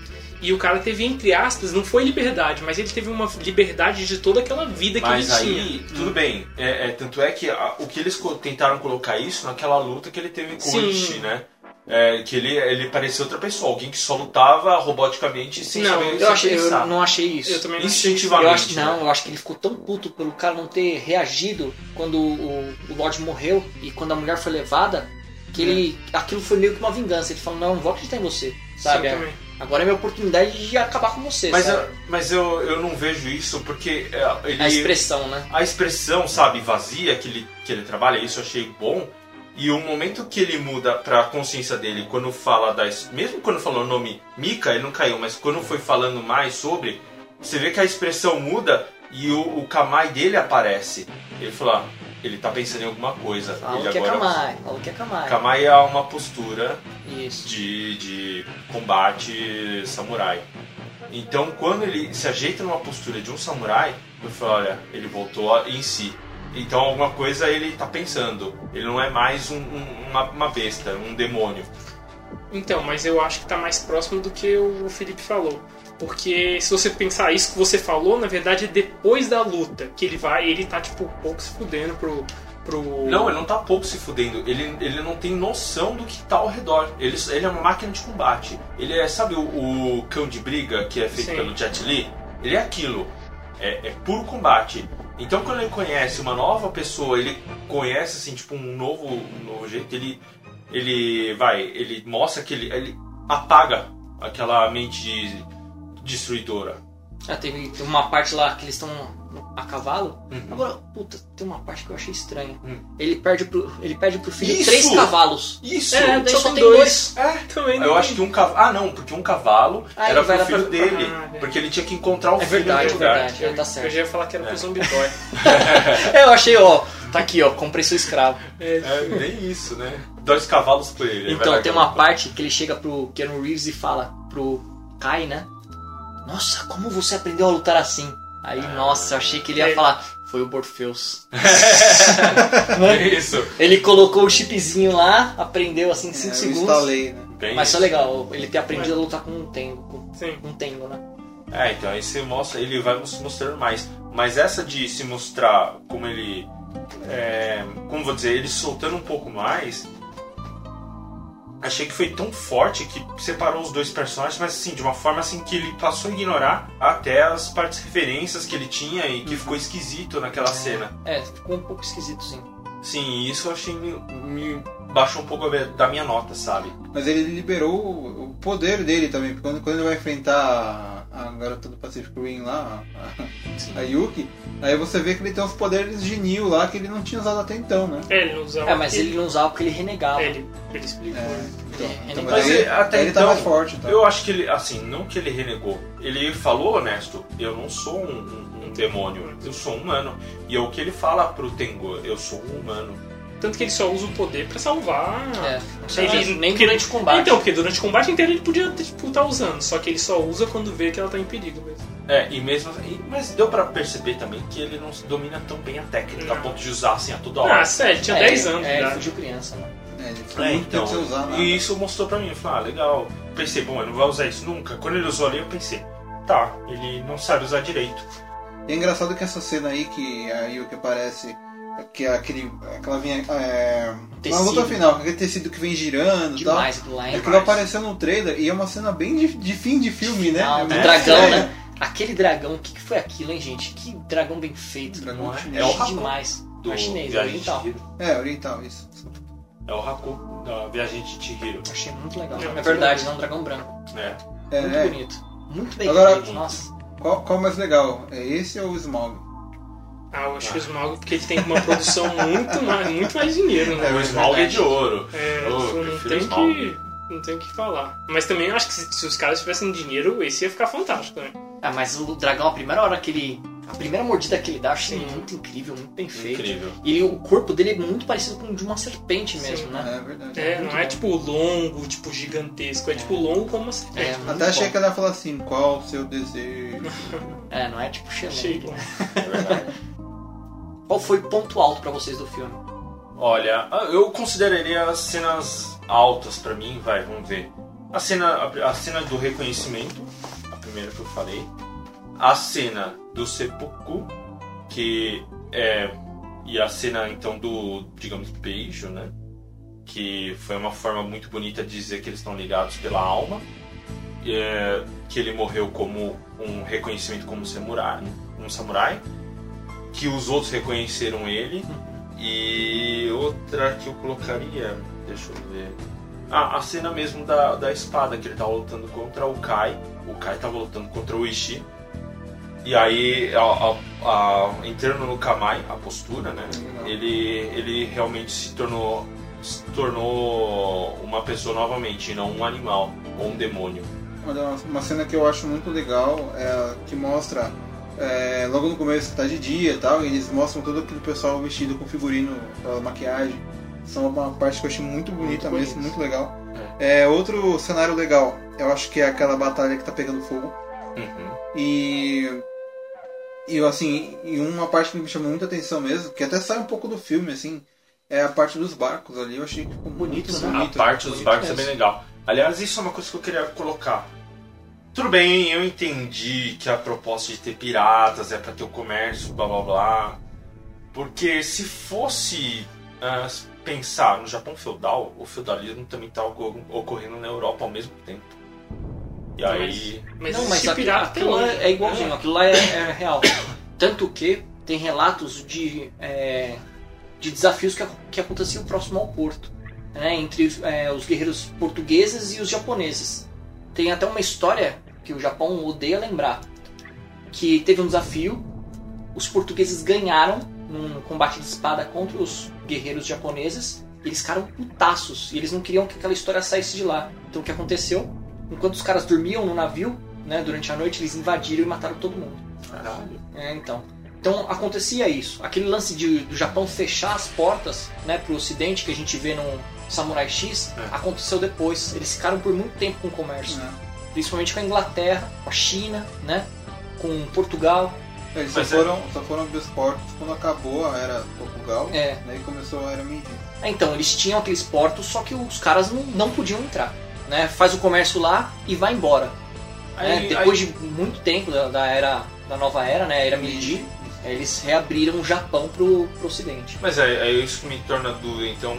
S5: E o cara teve, entre aspas, não foi liberdade, mas ele teve uma liberdade de toda aquela vida que
S1: Mas
S5: ele
S1: aí,
S5: tinha.
S1: tudo bem. É, é, tanto é que a- o que eles co- tentaram colocar isso naquela luta que ele teve com
S5: Sim.
S1: o Ishi, né? É, que ele, ele parecia outra pessoa, alguém que só lutava roboticamente sem
S5: Não,
S1: saber
S2: Eu,
S1: sem
S2: achei, eu não achei isso.
S5: Eu também não
S1: Instintivamente.
S2: Eu acho,
S1: né?
S2: não, eu acho que ele ficou tão puto pelo cara não ter reagido quando o, o Lorde morreu e quando a mulher foi levada, que ele. aquilo foi meio que uma vingança. Ele falou, não, não vou acreditar em você. Sabe?
S5: Sim, também.
S2: Agora é minha oportunidade de acabar com você.
S1: Mas,
S2: sabe?
S1: eu, mas eu, eu não vejo isso porque é, ele,
S2: A expressão, né?
S1: a expressão, sabe, vazia que ele, que ele trabalha, isso eu achei bom. E o momento que ele muda pra consciência dele, quando fala da. es- Mesmo quando falou o nome Mika, ele não caiu, mas quando foi falando mais sobre, você vê que a expressão muda e o, o Kamai dele aparece. Ele falou, ah, ele tá pensando em alguma coisa.
S2: Fala
S1: ele
S2: que é Kamai, fala que é Kamai.
S1: Kamai é uma postura
S2: Isso.
S1: de, de combate samurai. Então, quando ele se ajeita numa postura de um samurai, eu falo, olha, ele voltou em si. Então, alguma coisa ele tá pensando. Ele não é mais um- um- uma, uma besta, um demônio.
S5: Então, mas eu acho que tá mais próximo do que o Felipe falou. Porque se você pensar isso que você falou, na verdade é depois da luta que ele vai, ele tá tipo pouco se fudendo pro. pro...
S1: Não, ele não tá pouco se fudendo. Ele, ele não tem noção do que tá ao redor. Ele, ele é uma máquina de combate. Ele é, sabe o, o cão de briga que é feito
S5: Sim.
S1: pelo Jet Li? Ele é aquilo. É, é puro combate. Então quando ele conhece uma nova pessoa, ele conhece assim, tipo, um novo, um novo jeito, ele. Ele vai, ele mostra que ele, ele apaga aquela mente destruidora.
S2: Ah, teve tem uma parte lá que eles estão a cavalo.
S1: Uhum.
S2: Agora, puta, tem uma parte que eu achei estranha.
S1: Hum.
S2: Ele perde pro, ele perde pro filho
S1: Isso!
S2: três cavalos.
S1: Isso!
S2: É, daí
S5: só
S2: só
S5: tem dois.
S2: dois.
S1: É,
S5: Também
S1: Eu
S5: não-
S1: acho que um cavalo. Ah, não, porque um cavalo
S2: Ah,
S1: era pro filho
S2: pra-
S1: dele.
S5: Ah, verdade.
S1: porque ele tinha que encontrar o
S2: É
S1: filho
S2: verdade, é verdade.
S5: Eu,
S2: tá
S5: eu já ia falar que era
S1: É.
S5: pro Zombie Boy.
S2: É, eu achei, ó, tá aqui, ó, comprei seu escravo.
S5: É,
S1: É, nem isso, né? Dois cavalos por ele.
S2: Então, tem uma parte que ele chega pro Keanu Reeves e fala pro Kai, né? Nossa, como você aprendeu a lutar assim? Aí, nossa, eu achei que ele ia
S5: É.
S2: falar, foi o Morpheus.
S1: É isso.
S2: Ele colocou o chipzinho lá, aprendeu assim em 5
S3: É, eu
S2: segundos.
S3: instalei, né?
S1: Bem
S2: Mas
S1: isso.
S2: é legal, ele ter aprendido a lutar com um tengo, com
S5: sim.
S2: um tengo, né?
S1: É, então aí você mostra, ele vai nos mostrando mais. Mas essa de se mostrar como ele. É, como vou dizer, ele soltando um pouco mais. Achei que foi tão forte que separou os dois personagens, mas assim, de uma forma assim que ele passou a ignorar até as partes referências que ele tinha e que ficou esquisito naquela cena.
S2: É, ficou um pouco esquisito, sim.
S1: Sim, isso eu achei me, me baixou um pouco da minha nota, sabe?
S3: Mas ele liberou o poder dele também. porque Quando, quando ele vai enfrentar garota do Pacific Rim lá, a, a Yuki, aí você vê que ele tem os poderes de Neo lá que ele não tinha usado até então, né?
S5: É, ele não usava.
S2: É, mas ele não usava porque ele renegava.
S5: É, ele, ele explicou.
S3: É, então,
S2: É,
S3: então,
S1: Mas
S3: aí,
S1: ele- até
S3: ele tá
S1: então,
S3: mais forte. Tá?
S1: Eu acho que ele, assim, não que ele renegou. Ele falou honesto, eu não sou um, um- um demônio, eu sou um humano. E é o que ele fala pro Tengu, eu sou um humano.
S5: Tanto que ele só usa o poder pra salvar.
S2: É,
S5: Ele-
S2: nem
S5: porque-
S2: durante o combate.
S5: Então, porque durante o combate inteiro ele podia tipo, tá usando, só que ele só usa quando vê que ela tá em perigo mesmo.
S1: É, e mesmo e- mas deu pra perceber também que ele não domina tão bem a técnica, a
S5: Não.
S1: ponto de usar assim a toda hora.
S5: Ah, sério, ele tinha
S2: é,
S5: 10 anos
S2: É,
S5: de
S2: ele fugiu criança, né?
S3: É, ele foi
S1: É,
S3: muito
S1: então,
S3: sem usar nada.
S1: e isso mostrou pra mim, eu falei, ah, legal. Pensei, bom, ele não vai usar isso nunca. Quando ele usou ali, eu pensei, tá, ele não sabe usar direito.
S3: E é engraçado que essa cena aí que a Yuki aparece, que é aquele, aquela vinha, é, na
S2: Tecido.
S3: luta final, aquele tecido que vem girando e tal.
S2: Demais, aquilo lá é
S3: Aquilo
S2: demais.
S3: apareceu no trailer e é uma cena bem de, de fim de filme, né?
S2: Final,
S3: É
S2: do
S3: muito
S2: dragão, né? Aquele dragão, o que, que foi aquilo, hein, gente? Que dragão bem feito.
S3: Dragão
S2: é?
S3: chinês.
S1: É o Haku
S2: demais.
S1: do
S2: é chinês, é oriental.
S3: É, oriental, isso.
S1: É o Haku da Viagem de Chihiro.
S2: Achei muito legal.
S5: É,
S2: É, verdade, não, um dragão branco.
S1: É.
S3: É,
S2: Muito
S3: é.
S2: bonito. Muito bem
S3: Agora-
S2: feito, nossa.
S3: Qual, qual é o mais legal? É esse ou o Smog?
S5: Ah, eu acho que o Smaug, porque ele tem uma produção muito mais, muito mais dinheiro, né?
S1: o Smaug é de ouro.
S5: É,
S1: Oh,
S5: não tem
S1: Smaug.
S5: que. Não tem o que falar. Mas também eu acho que se, se os caras tivessem dinheiro, esse ia ficar fantástico né? também.
S2: Ah, mas o dragão, a primeira hora que ele. A primeira mordida que ele dá, eu achei
S5: Sim.
S2: muito incrível, muito bem feito.
S1: Incrível.
S2: E o corpo dele é muito parecido com o de uma serpente mesmo,
S5: Sim.
S2: né?
S3: É verdade.
S5: É,
S2: muito
S5: não é
S2: bom.
S5: tipo longo, tipo gigantesco, é tipo longo como uma serpente.
S2: É,
S3: Até achei
S2: bom.
S3: que ela ia falar assim, qual o seu desejo?
S2: É, não é tipo
S5: Achei
S2: Xelengue.
S5: bom.
S1: É verdade.
S2: Qual foi o ponto alto pra vocês do filme?
S1: Olha, eu consideraria as cenas altas pra mim, vai, vamos ver. A cena, a, cena do reconhecimento, a primeira que eu falei. A cena do seppuku, que é. E a cena então do, digamos, beijo, né? Que foi uma forma muito bonita de dizer que eles estão ligados pela alma. É, que ele morreu como um reconhecimento como samurai, um samurai. Que os outros reconheceram ele. E outra que eu colocaria, deixa eu ver. Ah, a cena mesmo da, da espada, que ele tava lutando contra o Kai. O Kai tava lutando contra o Ishii. E aí, a, a- a- entrando no Kamai, a postura, né? Ele, ele realmente se tornou, se tornou uma pessoa novamente, não um animal ou um demônio.
S3: Olha, uma cena que eu acho muito legal é que mostra é, logo no começo tá de dia e tal, e eles mostram todo aquele pessoal vestido com figurino, aquela maquiagem. São uma parte que eu achei muito bonita
S2: Muito
S3: mesmo, muito legal. É, outro cenário legal, eu acho que é aquela batalha que tá pegando fogo.
S1: Uhum.
S3: E. E assim, e uma parte que me chamou muita atenção mesmo, que até sai um pouco do filme, assim, é a parte dos barcos ali. Eu achei que ficou
S2: Bonito, né?
S3: bonito.
S1: A parte dos barcos é
S3: mesmo.
S1: bem legal. Aliás, isso é uma coisa que eu queria colocar. Tudo bem, eu entendi que a proposta de ter piratas é pra ter o comércio, blá blá blá. Porque se fosse ah, pensar no Japão feudal, o feudalismo também tá ocor- ocorrendo na Europa ao mesmo tempo. E aí.
S5: Mas
S2: não, mas aqui-
S5: pirata
S2: aquilo lá é igualzinho, aquilo lá é, é real. Tanto que tem relatos de, é, de desafios que, que aconteciam próximo ao porto, né, entre é, os guerreiros portugueses e os japoneses. Tem até uma história que o Japão odeia lembrar, que teve um desafio, os portugueses ganharam num combate de espada contra os guerreiros japoneses, eles ficaram putaços e eles não queriam que aquela história saísse de lá. Então o que aconteceu? Enquanto os caras dormiam no navio, né, durante a noite, eles invadiram e mataram todo mundo.
S1: Caralho.
S2: É, então. Então acontecia isso. Aquele lance de, do Japão fechar as portas né, para o Ocidente que a gente vê no Samurai X
S1: É.
S2: aconteceu depois. Eles ficaram por muito tempo com o comércio,
S3: É.
S2: principalmente com a Inglaterra, com a China, né, com Portugal.
S3: Eles só
S1: Mas é-
S3: foram, só foram abrir os portos quando acabou a era Portugal,
S2: É.
S3: daí começou a era Meiji.
S2: É, Então eles tinham aqueles portos, só que os caras não, não podiam entrar. Né? Faz o comércio lá e vai embora. né?
S1: Aí-
S2: Depois de muito tempo da, da era da nova era, né, a era Meiji, eles reabriram o Japão pro, pro Ocidente.
S1: Mas é, é isso que me torna dúvida, então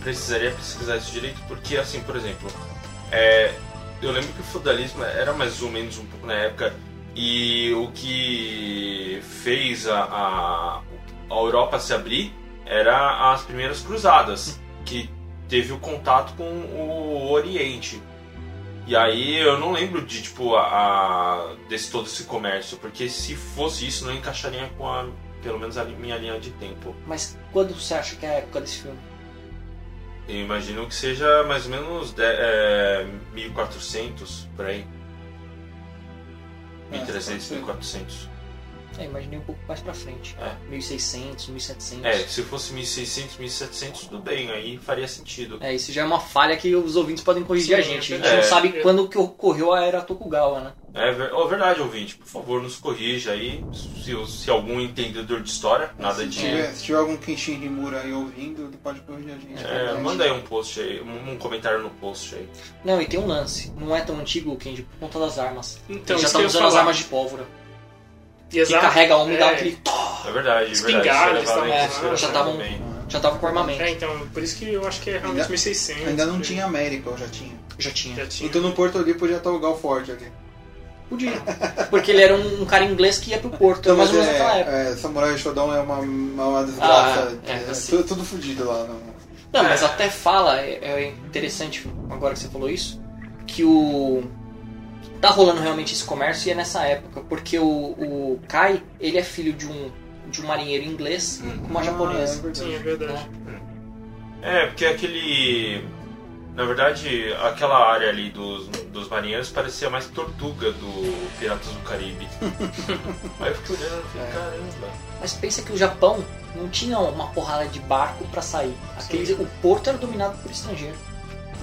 S1: precisaria pesquisar isso direito, porque assim, por exemplo, é, eu lembro que o feudalismo era mais ou menos um pouco na época, e o que fez a, a, a Europa se abrir era as primeiras cruzadas, que teve o contato com o Oriente. E aí eu não lembro de tipo a, a- desse todo esse comércio, porque se fosse isso não encaixaria com a pelo menos a minha linha de tempo.
S2: Mas quando você acha que é época desse filme?
S1: Eu imagino que seja mais ou menos de, é, 1400 por aí.
S3: É,
S1: 1300,
S3: pode ser.
S1: 1400.
S2: É, imaginei um pouco mais pra frente.
S1: É.
S2: 1600, 1700.
S1: É, se fosse 1600, 1700, tudo bem, aí faria sentido.
S2: É, isso já é uma falha que os ouvintes podem corrigir
S5: Sim,
S2: a gente. A gente
S1: é.
S2: não sabe
S5: É.
S2: quando que ocorreu a era Tokugawa, né?
S1: É ver- oh, verdade, ouvinte, por favor, nos corrija aí. Se, se algum entendedor de história, nada
S3: se,
S1: de.
S3: tiver, se tiver algum Kenshin Himura aí ouvindo, ele pode corrigir a gente.
S1: É, manda aí um post aí, um, um comentário no post aí.
S2: Não, e tem um lance. Não é tão antigo o Kenji por conta das armas.
S5: Então,
S2: Eles já estão usando as armas de pólvora.
S5: E
S2: Que carrega uma e dá
S5: É.
S2: aquele...
S1: É verdade, é
S5: Espingarda,
S1: verdade. Isso é
S2: já tavam-
S1: também.
S2: Já tava com armamento.
S5: É, então, por isso que eu acho que é realmente
S3: Ainda-
S5: 1600.
S3: Ainda não tinha América, ou já tinha.
S2: Já tinha.
S5: Já tinha.
S3: Então no Porto ali podia estar o Gal Forte ali.
S2: Podia. Porque ele era um, um cara inglês que ia pro Porto,
S3: Então,
S2: mais
S3: mas
S2: ou menos naquela
S3: é,
S2: época.
S3: é, Samurai Shodown é uma, uma desgraça.
S2: Ah, é,
S3: é,
S2: assim.
S3: tudo, tudo fudido lá. Não.
S2: Não, mas até fala, é, é interessante agora que você falou isso, que o. Tá rolando realmente esse comércio e é nessa época, porque o, o Kai, ele é filho de um, de um marinheiro inglês com uma
S3: Ah, é
S2: japonesa.
S3: verdade.
S5: Sim, é verdade.
S1: É, porque aquele. Na verdade, aquela área ali dos, dos marinheiros parecia mais tortuga do Piratas do Caribe. Aí eu fiquei olhando e falei, caramba.
S2: Mas pensa que o Japão não tinha uma porrada de barco pra sair. Aquele, o porto era dominado por estrangeiro.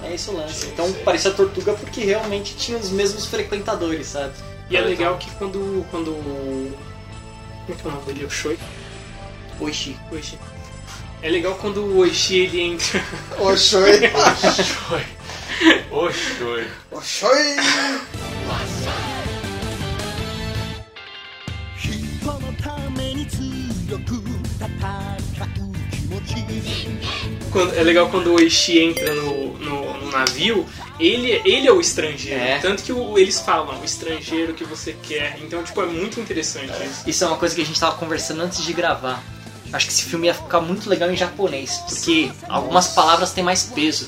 S2: É esse o lance.
S1: Sim,
S2: então
S1: sim.
S2: parecia tortuga porque realmente tinha os mesmos frequentadores, sabe?
S5: E é legal que quando. quando. Como é que é o nome dele? O Shoi?
S2: Oishi.
S5: Oishi. É legal quando o Oishi ele entra.
S3: Oxoi!
S1: Oxoi! Oxoi!
S3: Oxoi!
S5: Quando, é legal quando o Oishi entra no, no, no navio, ele, ele é o estrangeiro.
S2: É.
S5: Tanto que o, eles falam, o estrangeiro que você quer. Então, tipo, é muito interessante é. isso.
S2: Isso é uma coisa que a gente tava conversando antes de gravar. Acho que esse filme ia ficar muito legal em japonês, porque algumas palavras têm mais peso.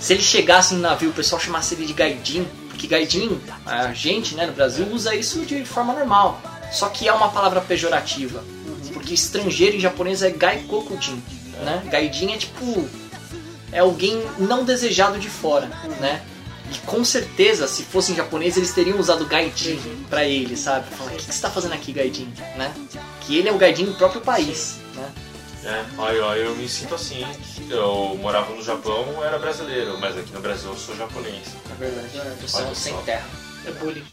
S2: Se ele chegasse no navio o pessoal chamasse ele de gaidin, porque gaidin, a gente né, no Brasil usa isso de forma normal. Só que é uma palavra pejorativa. Porque estrangeiro em japonês é gaikokujin. Né? Gaidin é tipo. É alguém não desejado de fora. Né? E com certeza, se fosse em japonês, eles teriam usado gaidin pra ele, sabe? Falar, o que, que você tá fazendo aqui, gaidin? Né? Que ele é o gaidin do próprio país. Né?
S1: É, aí, ó, eu me sinto assim. Eu morava no Japão, eu era brasileiro, mas aqui no Brasil eu sou japonês.
S2: É verdade. Eu
S1: Olha
S2: sou sem terra.
S5: É bullying.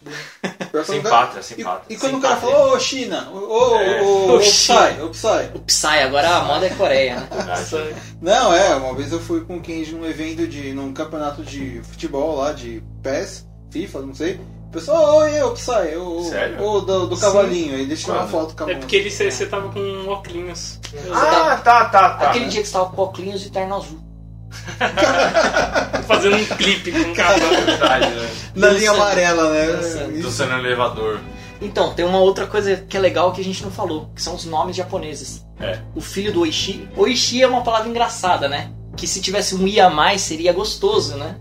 S3: nunca-
S1: pátria, sem
S3: E,
S1: pátria.
S3: e quando o cara falou, ô China, ô,
S1: É.
S3: ô. Psy, ô Psy.
S2: O Psy, agora a moda é Coreia, né?
S3: Não, é, uma vez eu fui com o Kenji num evento de. num campeonato de futebol lá, de PES, FIFA, não sei. O pessoal, oi, ô Psy, ô,
S1: Sério?
S3: ô, do, do cavalinho, aí deixa eu tirar uma foto com a
S5: É porque ele, você, você tava com óculos.
S1: Ah, tá, tá, tá.
S2: Aquele dia que você tava com óculos e terno azul.
S5: Fazendo um clipe com cavalo.
S1: Né?
S3: Na linha
S2: Dançando.
S3: amarela, né?
S2: Dançando.
S1: Tô sendo elevador.
S2: Então, tem uma outra coisa que é legal que a gente não falou, que são os nomes japoneses.
S1: É.
S2: O filho do Oishi. Oishi é uma palavra engraçada, né? Que se tivesse um i a mais seria gostoso, né?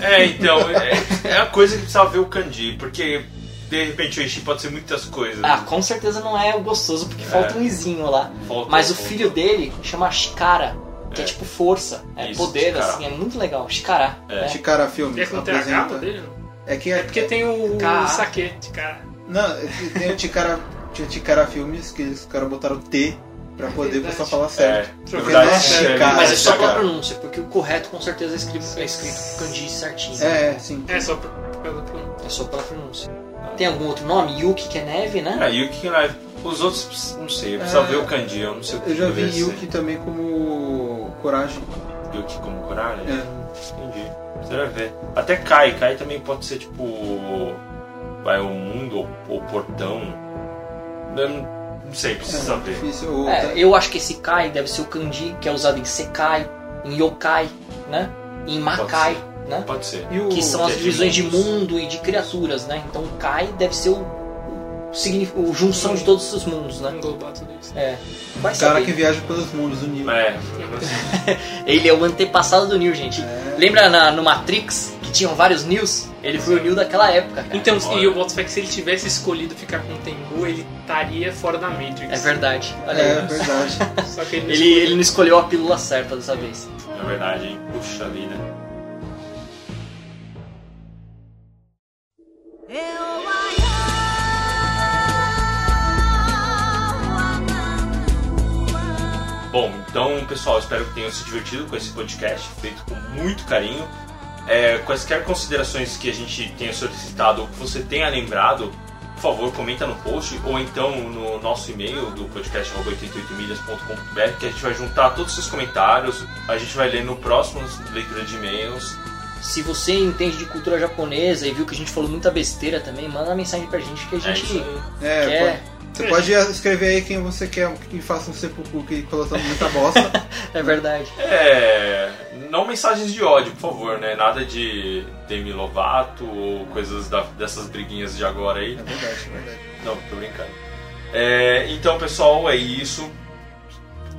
S1: É, então, é, é a coisa que precisava ver o kanji, porque de repente o Eishi pode ser muitas coisas.
S2: Ah, com certeza não é gostoso porque
S1: É.
S2: falta um izinho lá.
S1: Falta-
S2: Mas o filho dele chama Shikara, que é,
S1: É.
S2: tipo força, é
S1: Isso,
S2: poder, assim, é muito legal. Shikara.
S1: É.
S2: né?
S3: Chikara Filmes
S5: É com TH
S3: apresenta.
S5: dele?
S3: É que
S5: É
S3: é,
S5: porque tem o,
S2: K.
S5: o saquete, cara.
S3: Não, é que tem o Chikara Filmes que os caras botaram T pra poder o
S5: verdade.
S3: falar
S1: É,
S3: certo. Porque
S1: verdade,
S3: não é
S1: é,
S3: Chikara,
S2: Mas é só pela pronúncia, porque o correto com certeza é escrito, é escrito kanji certinho.
S3: É, é, sim.
S5: É só do
S2: É só pela pronúncia. Tem algum outro nome? Yuki, que é neve, né?
S1: É, Yuki Live. Os outros, não sei, eu precisava
S3: É.
S1: ver o kanji, eu não sei o que
S3: Eu já vi Yuki também como Coragem.
S1: ser. Yuki como coragem?
S3: É.
S1: Entendi. Você vai ver. Até Kai. Kai também pode ser tipo. Vai, o mundo ou, ou portão. Não, não sei, precisa
S3: É,
S1: ver.
S3: difícil. Ou-
S2: É, eu acho que esse Kai deve ser o kanji que é usado em Sekai, em Yokai, né? Em Makai, né?
S1: Pode ser.
S3: E o-
S2: Que são as
S1: é de
S2: divisões de mundo e de criaturas, né? Então o Kai deve ser o, o, o junção de todos os mundos, né?
S5: englobar tudo isso.
S2: É. Vai
S3: O cara
S2: saber.
S3: que viaja pelos mundos, o Neo.
S1: É,
S2: Ele é o antepassado do Neo, gente.
S3: É.
S2: Lembra na, no Matrix que tinham vários Neos? Ele foi o Neo daquela época. cara.
S5: Então,
S1: Olha.
S5: e eu boto fé que se ele tivesse escolhido ficar com o Tengu, ele estaria fora da Matrix.
S2: É verdade. Olha
S3: É
S2: aí.
S3: verdade.
S5: Só que ele não
S2: Ele,
S5: escolheu.
S2: ele não escolheu a pílula certa dessa vez.
S1: é verdade, hein? Puxa vida. Bom, então, pessoal, espero que tenham se divertido com esse podcast, feito com muito carinho. É, quaisquer considerações que a gente tenha solicitado ou que você tenha lembrado, por favor, comenta no post ou então no nosso e-mail do podcast 88milhas.com.br que a gente vai juntar todos os seus comentários, a gente vai ler no próximo leitura de e-mails.
S2: Se você entende de cultura japonesa e viu que a gente falou muita besteira também, manda uma mensagem pra gente que a
S1: É
S2: gente.
S3: É,
S2: quer
S3: Você pode escrever aí quem você quer que faça um sepulcro que colocando muita bosta.
S2: É verdade.
S1: É. Não mensagens de ódio, por favor, né? Nada de Demi Lovato ou coisas da- dessas briguinhas de agora aí.
S3: É verdade, é verdade.
S1: Não, tô brincando. É, então, pessoal, é isso.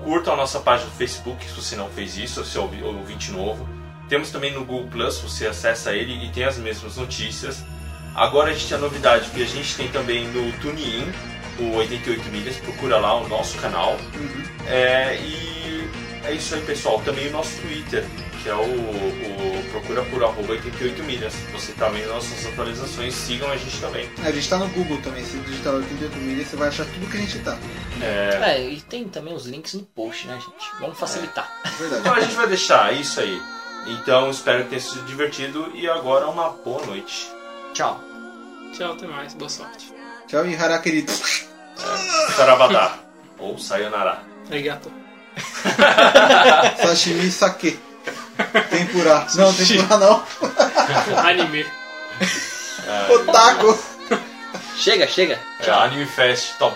S1: Curtam a nossa página do Facebook, se você não fez isso, se é ouvi- ouvinte novo. Temos também no Google Plus, você acessa ele e tem as mesmas notícias. Agora a gente tem a novidade que a gente tem também no TuneIn, o 88 Milhas, procura lá o nosso canal. É, e é isso aí, pessoal. Também o nosso Twitter, que é o, o procura por arroba 88 milhas. Você tá vendo nossas atualizações, sigam a gente também.
S3: A gente tá no Google também, se digitar 88 milhas, você vai achar tudo que a gente tá.
S1: É,
S2: É, e tem também os links no post, né, gente? Vamos facilitar.
S3: É verdade.
S1: Então a gente vai deixar isso aí. Então espero que tenha sido divertido e agora uma boa noite.
S2: Tchau.
S5: Tchau, até mais. Boa sorte.
S3: Tchau e hará, querido.
S1: Sarabadá. Ou Sayonara.
S5: Arigato.
S3: Sashimi sake. Tempurá. Não, tempurá não.
S5: Anime.
S3: Otaku.
S2: Chega, chega.
S1: É, Anime Fest, tá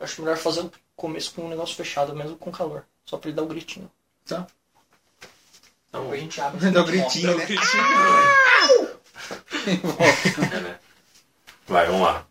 S2: Eu acho melhor fazer o começo com um negócio fechado, mesmo com calor. Só pra ele dar o gritinho.
S3: Tá.
S2: Depois a gente abre.
S3: Dá o gritinho, né?
S1: É, né? Vai, vamos lá.